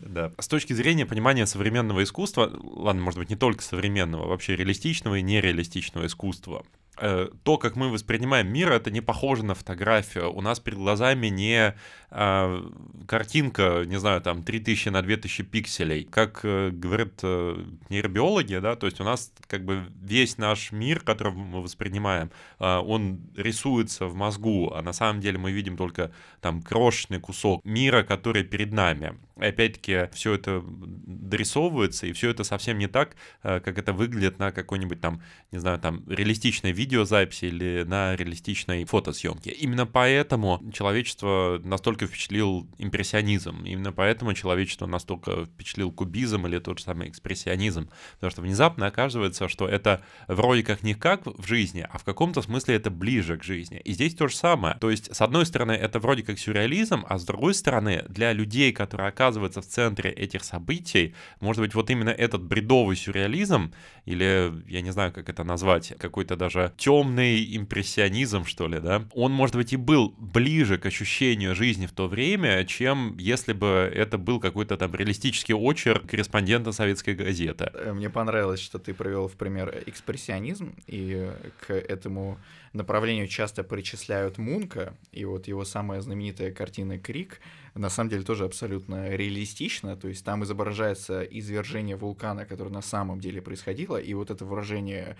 Да. С точки зрения понимания современного искусства, ладно, может быть, не только современного, вообще реалистичного и нереалистичного искусства, то, как мы воспринимаем мир, это не похоже на фотографию. У нас перед глазами не а, картинка, не знаю, там 3000 на 2000 пикселей. Как э, говорят э, нейробиологи, да, то есть у нас как бы весь наш мир, который мы воспринимаем, э, он рисуется в мозгу, а на самом деле мы видим только там крошечный кусок мира, который перед нами. Опять-таки все это дорисовывается, и все это совсем не так, э, как это выглядит на какой-нибудь там, не знаю, там реалистичной видеозаписи или на реалистичной фотосъемке. Именно поэтому человечество настолько впечатлил импрессионизм, именно поэтому человечество настолько впечатлил кубизм или тот же самый экспрессионизм, потому что внезапно оказывается, что это вроде как не как в жизни, а в каком-то смысле это ближе к жизни. И здесь то же самое. То есть, с одной стороны, это вроде как сюрреализм, а с другой стороны, для людей, которые оказываются оказывается в центре этих событий, может быть, вот именно этот бредовый сюрреализм, или, я не знаю, как это назвать, какой-то даже темный импрессионизм, что ли, да, он, может быть, и был ближе к ощущению жизни в то время, чем если бы это был какой-то там реалистический очерк корреспондента советской газеты. Э, мне понравилось, что ты привел в пример экспрессионизм, и к этому направлению часто причисляют Мунка, и вот его самая знаменитая картина «Крик», на самом деле тоже абсолютно реалистично, то есть там изображается извержение вулкана, которое на самом деле происходило, и вот это выражение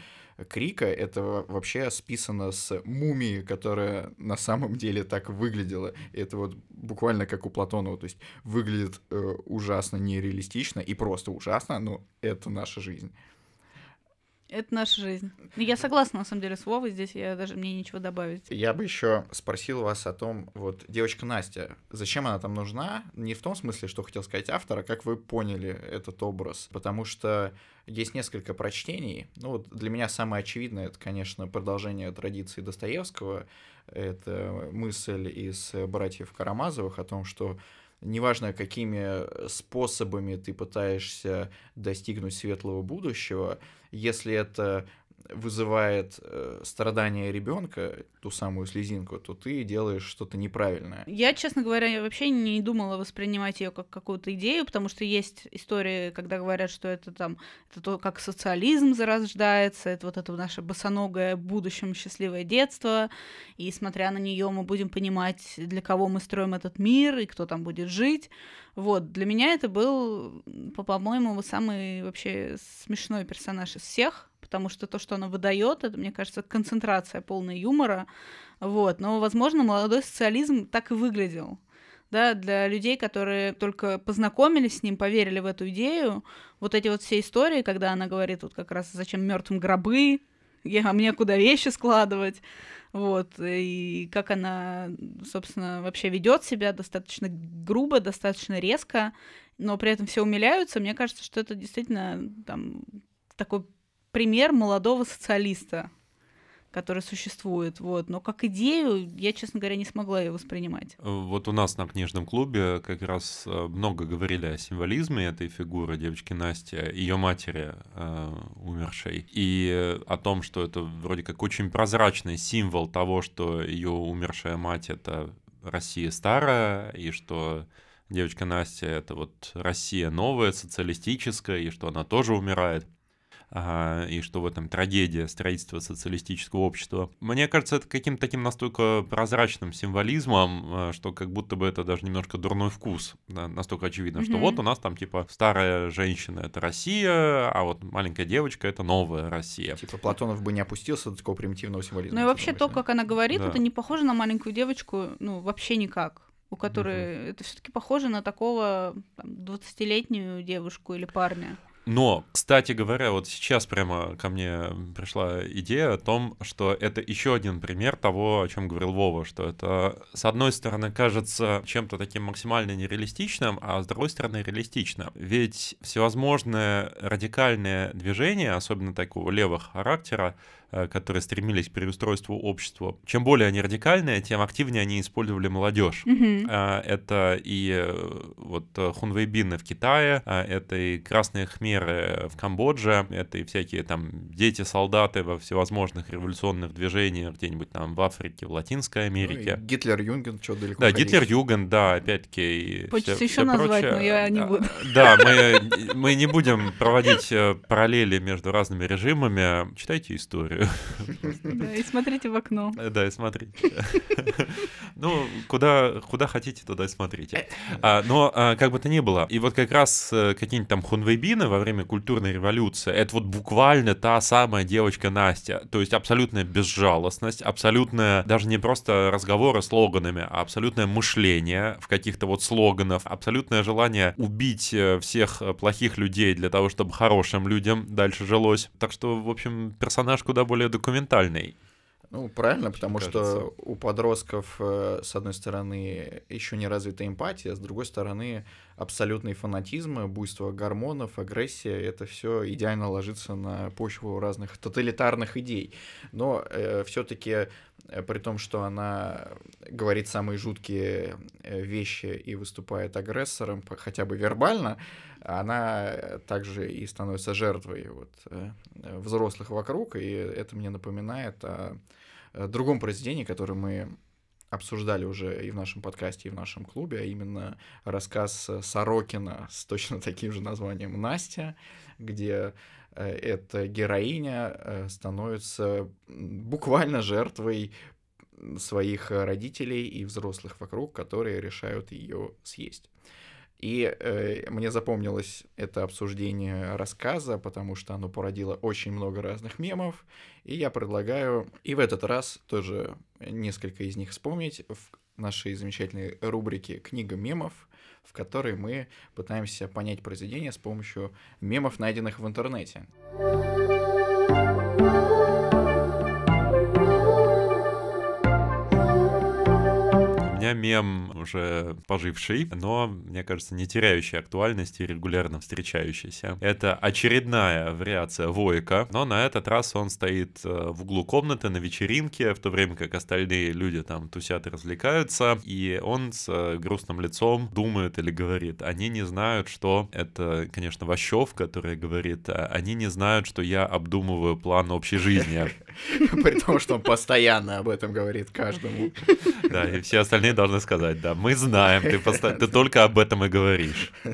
крика, это вообще списано с мумией, которая на самом деле так выглядела. Это вот буквально как у Платонова, то есть выглядит э, ужасно нереалистично и просто ужасно, но это наша жизнь. Это наша жизнь. Я согласна, на самом деле, с Вовой здесь, я даже мне ничего добавить. Я бы еще спросил вас о том, вот девочка Настя, зачем она там нужна? Не в том смысле, что хотел сказать автор, а как вы поняли этот образ? Потому что есть несколько прочтений. Ну вот для меня самое очевидное, это, конечно, продолжение традиции Достоевского. Это мысль из «Братьев Карамазовых» о том, что неважно, какими способами ты пытаешься достигнуть светлого будущего, если это вызывает э, страдания ребенка, ту самую слезинку, то ты делаешь что-то неправильное. Я, честно говоря, вообще не думала воспринимать ее как какую-то идею, потому что есть истории, когда говорят, что это там это то, как социализм зарождается, это вот это наше босоногое будущем счастливое детство, и смотря на нее мы будем понимать, для кого мы строим этот мир и кто там будет жить. Вот, для меня это был, по-моему, самый вообще смешной персонаж из всех, потому что то, что она выдает, это, мне кажется, концентрация полная юмора. Вот. Но, возможно, молодой социализм так и выглядел. Да, для людей, которые только познакомились с ним, поверили в эту идею, вот эти вот все истории, когда она говорит вот как раз зачем мертвым гробы, я, а мне куда вещи складывать, вот, и как она, собственно, вообще ведет себя достаточно грубо, достаточно резко, но при этом все умиляются, мне кажется, что это действительно там такой пример молодого социалиста. который существует, вот. Но как идею я, честно говоря, не смогла ее воспринимать. Вот у нас на книжном клубе как раз э, много говорили о символизме этой фигуры девочки Насти, ее матери э, умершей, и о том, что это вроде как очень прозрачный символ того, что ее умершая мать это Россия старая, и что девочка Настя это вот Россия новая, социалистическая, и что она тоже умирает и что в этом трагедия строительства социалистического общества. Мне кажется, это каким-то таким настолько прозрачным символизмом, а, что как будто бы это даже немножко дурной вкус. Да, настолько очевидно, mm-hmm. что вот у нас там типа старая женщина — это Россия, а вот маленькая девочка — это новая Россия. Типа Платонов бы не опустился до такого примитивного символизма. Ну и вообще то, как она говорит, да. это не похоже на маленькую девочку, ну вообще никак у которой угу. это все-таки похоже на такого там, 20-летнюю девушку или парня. Но, кстати говоря, вот сейчас прямо ко мне пришла идея о том, что это еще один пример того, о чем говорил Вова, что это, с одной стороны, кажется чем-то таким максимально нереалистичным, а с другой стороны, реалистично. Ведь всевозможные радикальные движения, особенно такого левого характера, которые стремились к переустройству общества, чем более они радикальные, тем активнее они использовали молодежь. Mm-hmm. Это и э, вот хунвейбины в Китае, это и красные кхмеры в Камбодже, это и всякие там дети-солдаты во всевозможных революционных движениях где-нибудь там в Африке, в Латинской Америке. Ну, Гитлерюгенд, что далеко Да, Гитлерюгенд, да, опять-таки. Хочется все, еще все назвать, прочее. но я не буду. Да, мы, мы не будем проводить параллели между разными режимами. Читайте историю. Да, и смотрите в окно. Да, и смотрите. Ну, куда, куда хотите, туда и смотрите. А, но а, как бы то ни было, и вот как раз э, какие-нибудь там хунвейбины во время культурной революции, это вот буквально та самая девочка Настя. То есть абсолютная безжалостность, абсолютная, даже не просто разговоры слоганами, а абсолютное мышление в каких-то вот слоганов, абсолютное желание убить э, всех э, плохих людей для того, чтобы хорошим людям дальше жилось. Так что, в общем, персонаж куда более документальный. Ну, правильно, потому кажется. что у подростков, э, с одной стороны, еще не развита эмпатия, с другой стороны, абсолютный фанатизм, буйство гормонов, агрессия, это все идеально ложится на почву разных тоталитарных идей. Но э, все-таки э, при том, что она говорит самые жуткие э, вещи и выступает агрессором, хотя бы вербально, она также и становится жертвой вот, взрослых вокруг, и это мне напоминает о другом произведении, которое мы обсуждали уже и в нашем подкасте, и в нашем клубе, а именно рассказ Сорокина с точно таким же названием «Настя», где э, эта героиня э, становится буквально жертвой своих родителей и взрослых вокруг, которые решают ее съесть. И э, мне запомнилось это обсуждение рассказа, потому что оно породило очень много разных мемов, и я предлагаю и в этот раз тоже несколько из них вспомнить в нашей замечательной рубрике «Книга мемов», в которой мы пытаемся понять произведение с помощью мемов, найденных в интернете. Меня мем уже поживший, но, мне кажется, не теряющий актуальности и регулярно встречающийся. Это очередная вариация Войка, но на этот раз он стоит э, в углу комнаты на вечеринке, в то время как остальные люди там тусят и развлекаются, и он с э, грустным лицом думает или говорит, они не знают, что это, конечно, Ващев, который говорит, «А они не знают, что я обдумываю план общей жизни. При том, что он постоянно об этом говорит каждому. Да, и все остальные должны сказать, да, мы знаем, ты, поста... ты только об этом и говоришь.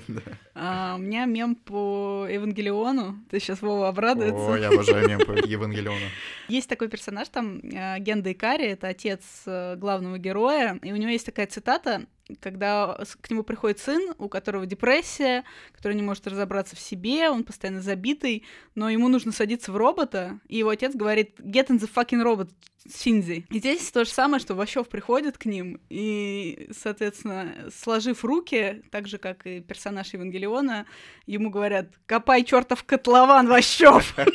А, у меня мем по Евангелиону, ты сейчас Вова обрадуется. О, я обожаю мем по Евангелиону. Есть такой персонаж там, э, Генда Икари, это отец э, главного героя, и у него есть такая цитата, когда к нему приходит сын, у которого депрессия, который не может разобраться в себе, он постоянно забитый, но ему нужно садиться в робота, и его отец говорит «Get in the fucking robot, Синзи». И здесь то же самое, что Ващев приходит к ним, и, соответственно, сложив руки, так же, как и персонаж Евангелиона, ему говорят «Копай чертов котлован, Ващев!»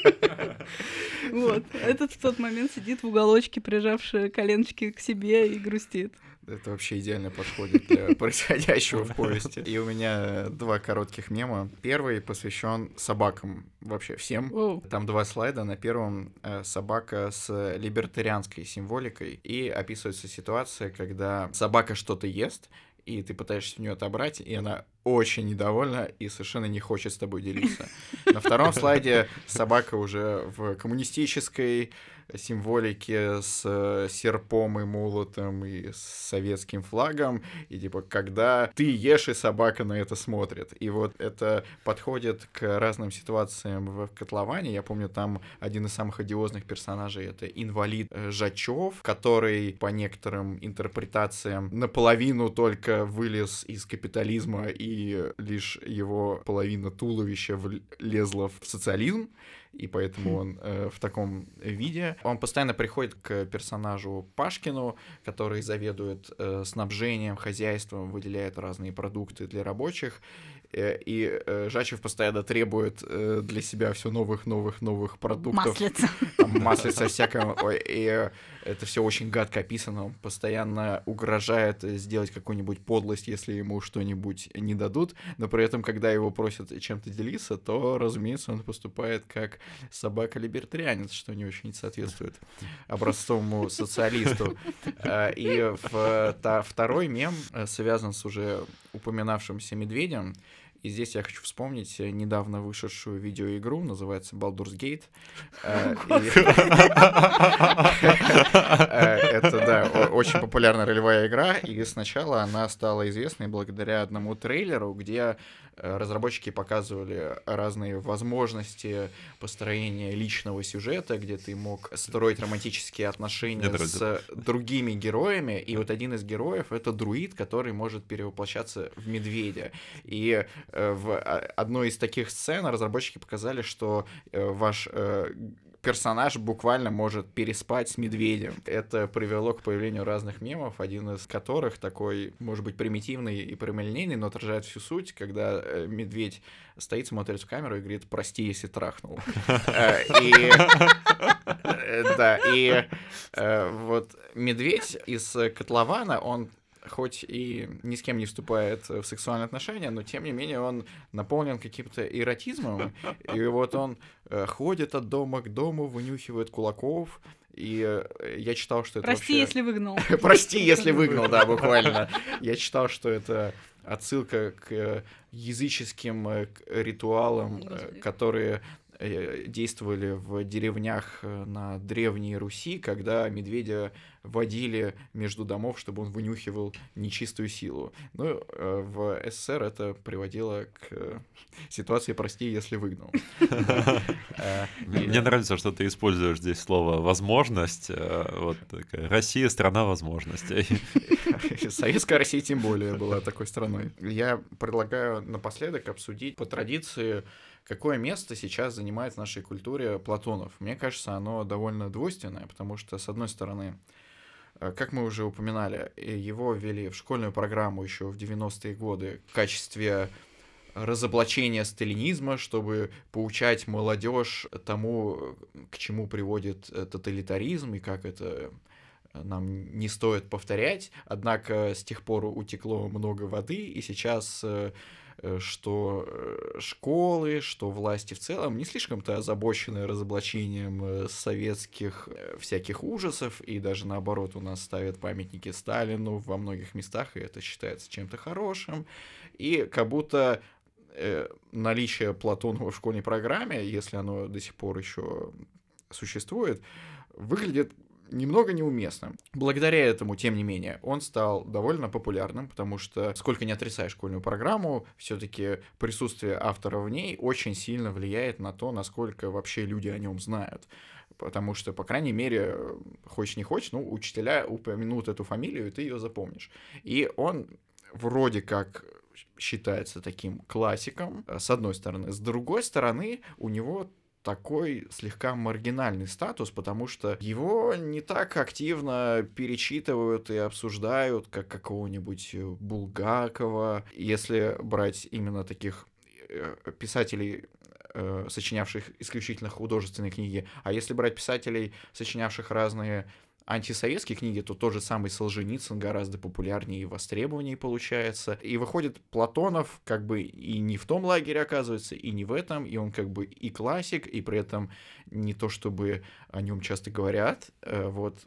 Вот. Этот в тот момент сидит в уголочке, прижавший коленочки к себе и грустит. Это вообще идеально подходит для происходящего в повести. И у меня два коротких мема. Первый посвящен собакам вообще всем. Там два слайда. На первом э, собака с либертарианской символикой. И описывается ситуация, когда собака что-то ест, и ты пытаешься у нее отобрать, и она очень недовольна и совершенно не хочет с тобой делиться. На втором слайде собака уже в коммунистической символике с э, серпом и молотом и с советским флагом, и типа, когда ты ешь, и собака на это смотрит. И вот это подходит к разным ситуациям в котловане. Я помню, там один из самых одиозных персонажей — это инвалид э, Жачев, который по некоторым интерпретациям наполовину только вылез из капитализма, и лишь его половина туловища влезла в социализм и поэтому он э, в таком виде. Он постоянно приходит к персонажу Пашкину, который заведует э, снабжением, хозяйством, выделяет разные продукты для рабочих, и э, Жачев постоянно требует э, для себя все новых, новых, новых продуктов. Маслица. Там маслица всякого. Ой, И э, это все очень гадко описано. Он постоянно угрожает сделать какую-нибудь подлость, если ему что-нибудь не дадут. Но при этом, когда его просят чем-то делиться, то, разумеется, он поступает как собака-либертарианец, что не очень соответствует образцовому социалисту. Э, И второй мем э, связан с уже упоминавшимся медведем. И здесь я хочу вспомнить недавно вышедшую видеоигру, называется Baldur's Gate. Э, Э, Это, да, очень популярная ролевая игра, и сначала она стала известной благодаря одному трейлеру, где разработчики показывали разные возможности построения личного сюжета, где ты мог строить романтические отношения нравится. с другими героями, и вот один из героев — это друид, который может перевоплощаться в медведя. И э, в а, одной из таких сцен разработчики показали, что э, ваш э, персонаж буквально может переспать с медведем. Это привело к появлению разных мемов, один из которых такой, может быть, примитивный и прямолинейный, но отражает всю суть, когда э, медведь стоит, смотрит в камеру и говорит «прости, если трахнул». Э, И э, да, и вот медведь из котлована, он хоть и ни с кем не вступает в сексуальные отношения, но тем не менее он наполнен каким-то эротизмом, и вот он э, ходит от дома к дому, вынюхивает кулаков, и э, я читал, что это Прости, вообще... если выгнал. Прости, если выгнал, да, буквально. Я читал, что это отсылка к э, языческим ритуалам, Господи. которые действовали в деревнях э, на Древней Руси, когда медведя водили между домов, чтобы он вынюхивал нечистую силу. Ну, э, в СССР это приводило к э, ситуации «прости, если выгнал». Э, Мне нравится, что ты используешь здесь слово «возможность». э, Вот такая Россия — страна возможностей. Советская Россия тем более была такой страной. Я предлагаю напоследок обсудить по традиции, какое место сейчас занимает в нашей культуре Платонов. Мне кажется, оно довольно двойственное, потому что, с одной стороны, э, как мы уже упоминали, э, его ввели в школьную программу еще в 90-е годы в качестве разоблачения сталинизма, чтобы поучать молодежь тому, к чему приводит э, тоталитаризм и как это нам не стоит повторять. Однако с тех пор утекло много воды, и сейчас э, э, что э, школы, что власти в целом не слишком-то озабочены разоблачением э, советских э, всяких ужасов, и даже наоборот у нас ставят памятники Сталину во многих местах, и это считается чем-то хорошим. И как будто э, наличие Платонова в школьной программе, если оно до сих пор еще существует, выглядит немного неуместным. Благодаря этому, тем не менее, он стал довольно популярным, потому что, сколько не отрицаешь школьную программу, все-таки присутствие автора в ней очень сильно влияет на то, насколько вообще люди о нем знают. Потому что, по крайней мере, хочешь не хочешь, ну, учителя упомянут эту фамилию, и ты ее запомнишь. И он вроде как считается таким классиком, э, с одной стороны. С другой стороны, у него такой слегка маргинальный статус, потому что его не так активно перечитывают и обсуждают, как какого-нибудь э, Булгакова. Если брать именно таких э, писателей, э, сочинявших исключительно художественные книги, а если брать писателей, сочинявших разные антисоветские книги, то тот же самый Солженицын гораздо популярнее и востребованнее получается. И выходит Платонов как бы и не в том лагере оказывается, и не в этом, и он как бы и классик, и при этом не то чтобы о нем часто говорят. Э, вот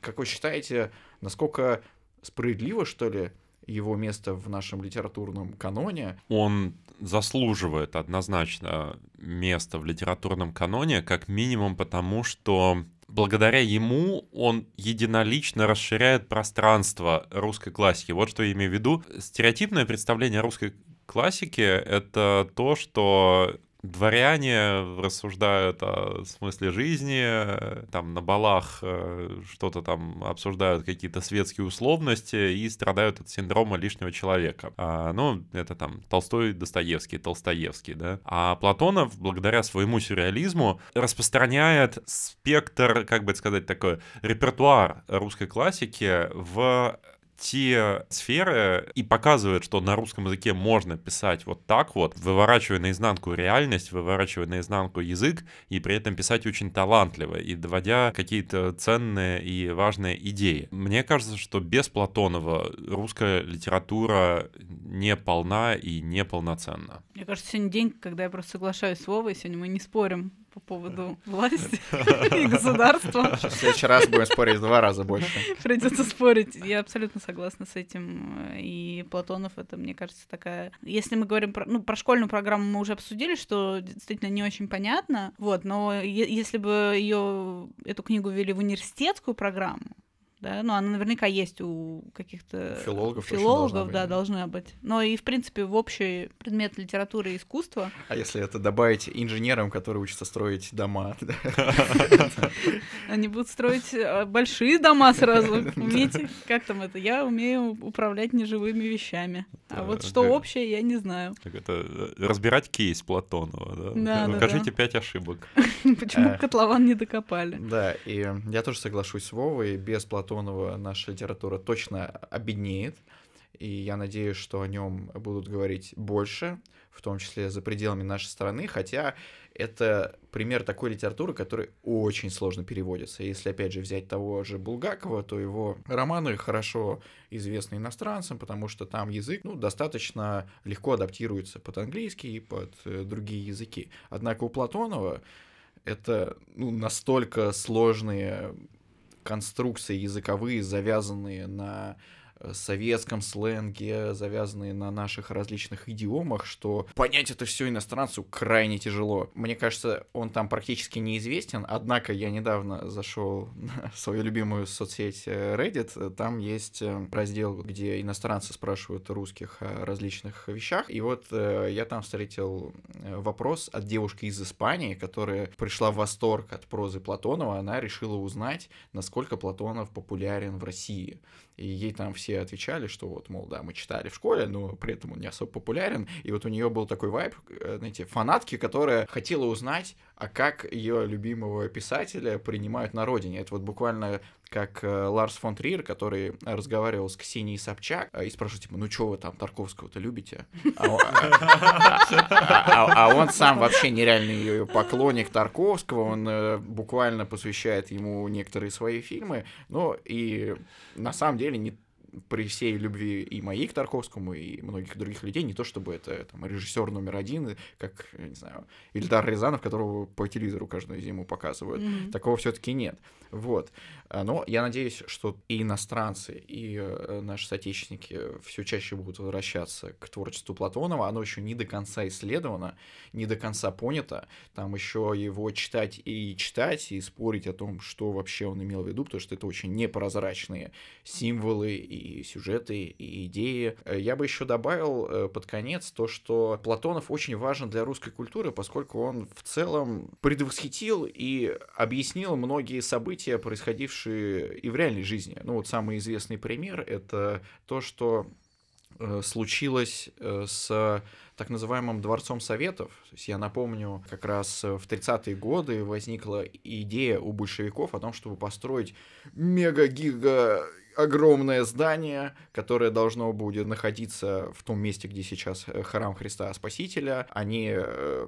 как вы считаете, насколько справедливо, что ли, его место в нашем литературном каноне. Он заслуживает однозначно места в литературном каноне, как минимум потому, что благодаря ему он единолично расширяет пространство русской классики. Вот что я имею в виду. Стереотипное представление русской классики — это то, что дворяне рассуждают о смысле жизни, там на балах э, что-то там обсуждают какие-то светские условности и страдают от синдрома лишнего человека. А, ну, это там Толстой, Достоевский, Толстоевский, да. А Платонов, благодаря своему сюрреализму, распространяет спектр, как бы сказать, такой репертуар русской классики в те сферы и показывает, что на русском языке можно писать вот так вот, выворачивая наизнанку реальность, выворачивая наизнанку язык, и при этом писать очень талантливо, и доводя какие-то ценные и важные идеи. Мне кажется, что без Платонова русская литература не полна и не полноценна. Мне кажется, сегодня день, когда я просто соглашаюсь с Вовой, сегодня мы не спорим по поводу власти и государства. В следующий раз будем спорить в два раза больше. Придется спорить. Я абсолютно согласна с этим. И Платонов это, мне кажется, такая... Если мы говорим про, ну, про школьную программу, мы уже обсудили, что действительно не очень понятно. Вот, но если бы ее эту книгу ввели в университетскую программу, да, ну, она наверняка есть у каких-то филологов, филологов да, должна быть. Но и, в принципе, в общий предмет литературы и искусства. А если это добавить инженерам, которые учатся строить дома? Они будут строить э, большие дома сразу. Умеете, как там это? Я умею управлять неживыми вещами. А вот что общее, я не знаю. Как это, э, разбирать кейс Платонова, да? Укажите пять ошибок. Почему э. котлован не докопали? Да, и я тоже соглашусь с Вовой, без Платонова Платонова наша литература точно обеднеет, и я надеюсь, что о нем будут говорить больше, в том числе за пределами нашей страны, хотя это пример такой литературы, который очень сложно переводится. Если, опять же, взять того же Булгакова, то его романы хорошо известны иностранцам, потому что там язык ну, достаточно легко адаптируется под английский и под э, другие языки. Однако у Платонова это ну, настолько сложные конструкции языковые, завязанные на советском сленге, завязанные на наших различных идиомах, что понять это все иностранцу крайне тяжело. Мне кажется, он там практически неизвестен, однако я недавно зашел на свою любимую соцсеть э, Reddit, там есть э, раздел, где иностранцы спрашивают русских о различных вещах, и вот э, я там встретил вопрос от девушки из Испании, которая пришла в восторг от прозы Платонова, она решила узнать, насколько Платонов популярен в России. И ей там все отвечали, что вот, мол, да, мы читали в школе, но при этом он не особо популярен. И вот у нее был такой вайб, э, знаете, фанатки, которая хотела узнать, а как ее любимого писателя принимают на родине. Это вот буквально как э, Ларс фон Триер, который разговаривал с Ксенией Собчак э, и спрашивал, типа, ну что вы там Тарковского-то любите? А, а, а он сам вообще нереальный поклонник Тарковского, он буквально посвящает ему некоторые свои фильмы, ну и на самом деле не при всей любви и моей к Тарковскому, и многих других людей, не то чтобы это там, режиссер номер один, как, не знаю, Ильдар Рязанов, которого по телевизору каждую зиму показывают. Mm-hmm. Такого все-таки нет. Вот. А, но я надеюсь, что и иностранцы, и э, наши соотечественники все чаще будут возвращаться к творчеству Платонова. Оно еще не до конца исследовано, не до конца понято. Там еще его читать и читать, и спорить о том, что вообще он имел в виду, потому что это очень непрозрачные символы и сюжеты, и идеи. Э, я бы еще добавил э, под конец то, что Платонов очень важен для русской культуры, поскольку он в целом предвосхитил и объяснил многие события, происходившие происходившие и в реальной жизни. Ну вот самый известный пример — это то, что э, случилось э, с так называемым Дворцом Советов. То есть я напомню, как раз в 30-е годы возникла идея у большевиков о том, чтобы построить мега-гига огромное здание, которое должно будет находиться в том месте, где сейчас э, храм Христа Спасителя. Они, э,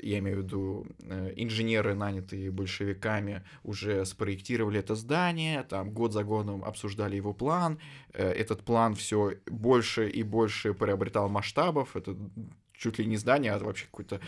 я имею в виду э, инженеры, нанятые большевиками, уже спроектировали это здание, там год за годом обсуждали его план. Этот план все больше и больше приобретал масштабов. Это чуть ли не здание, а вообще какая-то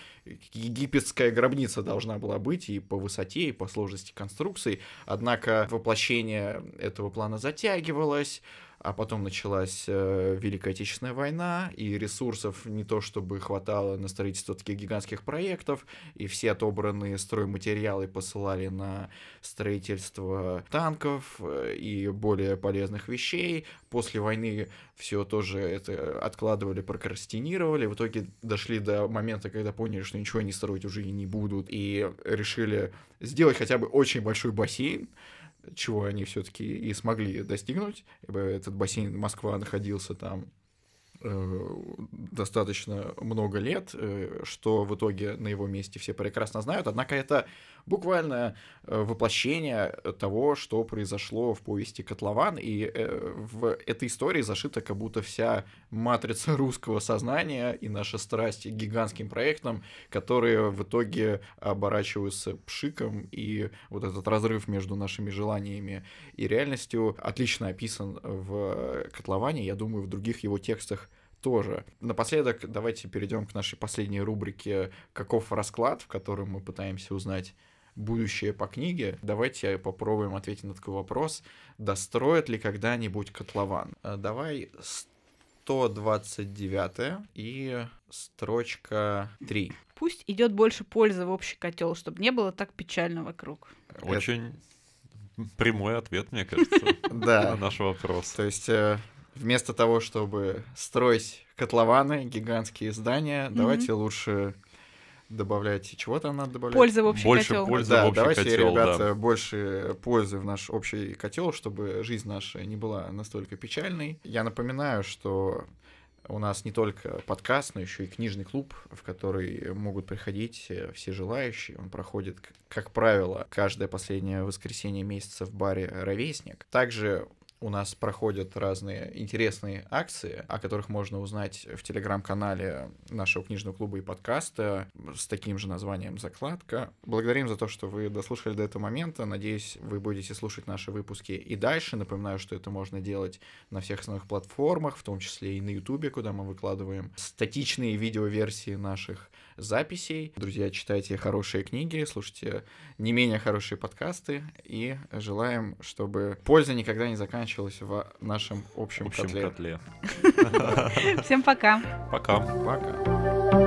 египетская гробница должна была быть и по высоте, и по сложности конструкции. Однако воплощение этого плана затягивалось, а потом началась э, Великая Отечественная война, и ресурсов не то чтобы хватало на строительство таких гигантских проектов, и все отобранные стройматериалы посылали на строительство танков э, и более полезных вещей. После войны все тоже это откладывали, прокрастинировали, в итоге дошли до момента, когда поняли, что ничего не строить уже и не будут, и решили сделать хотя бы очень большой бассейн, чего они все-таки и смогли достигнуть. Ибо этот бассейн Москва находился там Э, достаточно много лет, э, что в итоге на его месте все прекрасно знают. Однако это буквально э, воплощение того, что произошло в повести «Котлован», и в этой истории зашита как будто вся матрица русского сознания и наша страсть к гигантским проектам, которые в итоге оборачиваются пшиком, и вот этот разрыв между нашими желаниями и реальностью отлично описан в «Котловане», я думаю, в других его текстах тоже. Напоследок давайте перейдем к нашей последней рубрике «Каков расклад?», в котором мы пытаемся узнать будущее по книге. Давайте попробуем ответить на такой вопрос. Достроят ли когда-нибудь котлован? Э, давай 129 и строчка 3. Пусть идет больше пользы в общий котел, чтобы не было так печально вокруг. Очень Это... прямой ответ, мне кажется, на наш вопрос. То есть э, вместо того, чтобы строить котлованы, гигантские здания, давайте лучше добавлять, чего там надо добавлять? Пользы в общий больше котел. Пользы да, в общий давайте, котел, ребята, да. больше пользы в наш общий котел, чтобы жизнь наша не была настолько печальной. Я напоминаю, что у нас не только подкаст, но еще и книжный клуб, в который могут приходить все желающие. Он проходит, как правило, каждое последнее воскресенье месяца в баре «Ровесник». Также у нас проходят разные интересные акции, о которых можно узнать в телеграм-канале нашего книжного клуба и подкаста с таким же названием «Закладка». Благодарим за то, что вы дослушали до этого момента. Надеюсь, вы будете слушать наши выпуски и дальше. Напоминаю, что это можно делать на всех основных платформах, в том числе и на YouTube, куда мы выкладываем статичные видеоверсии наших записей. Друзья, читайте хорошие книги, слушайте не менее хорошие подкасты и желаем, чтобы польза никогда не заканчивалась в нашем общем, общем котле. котле. Всем пока. Пока. Пока.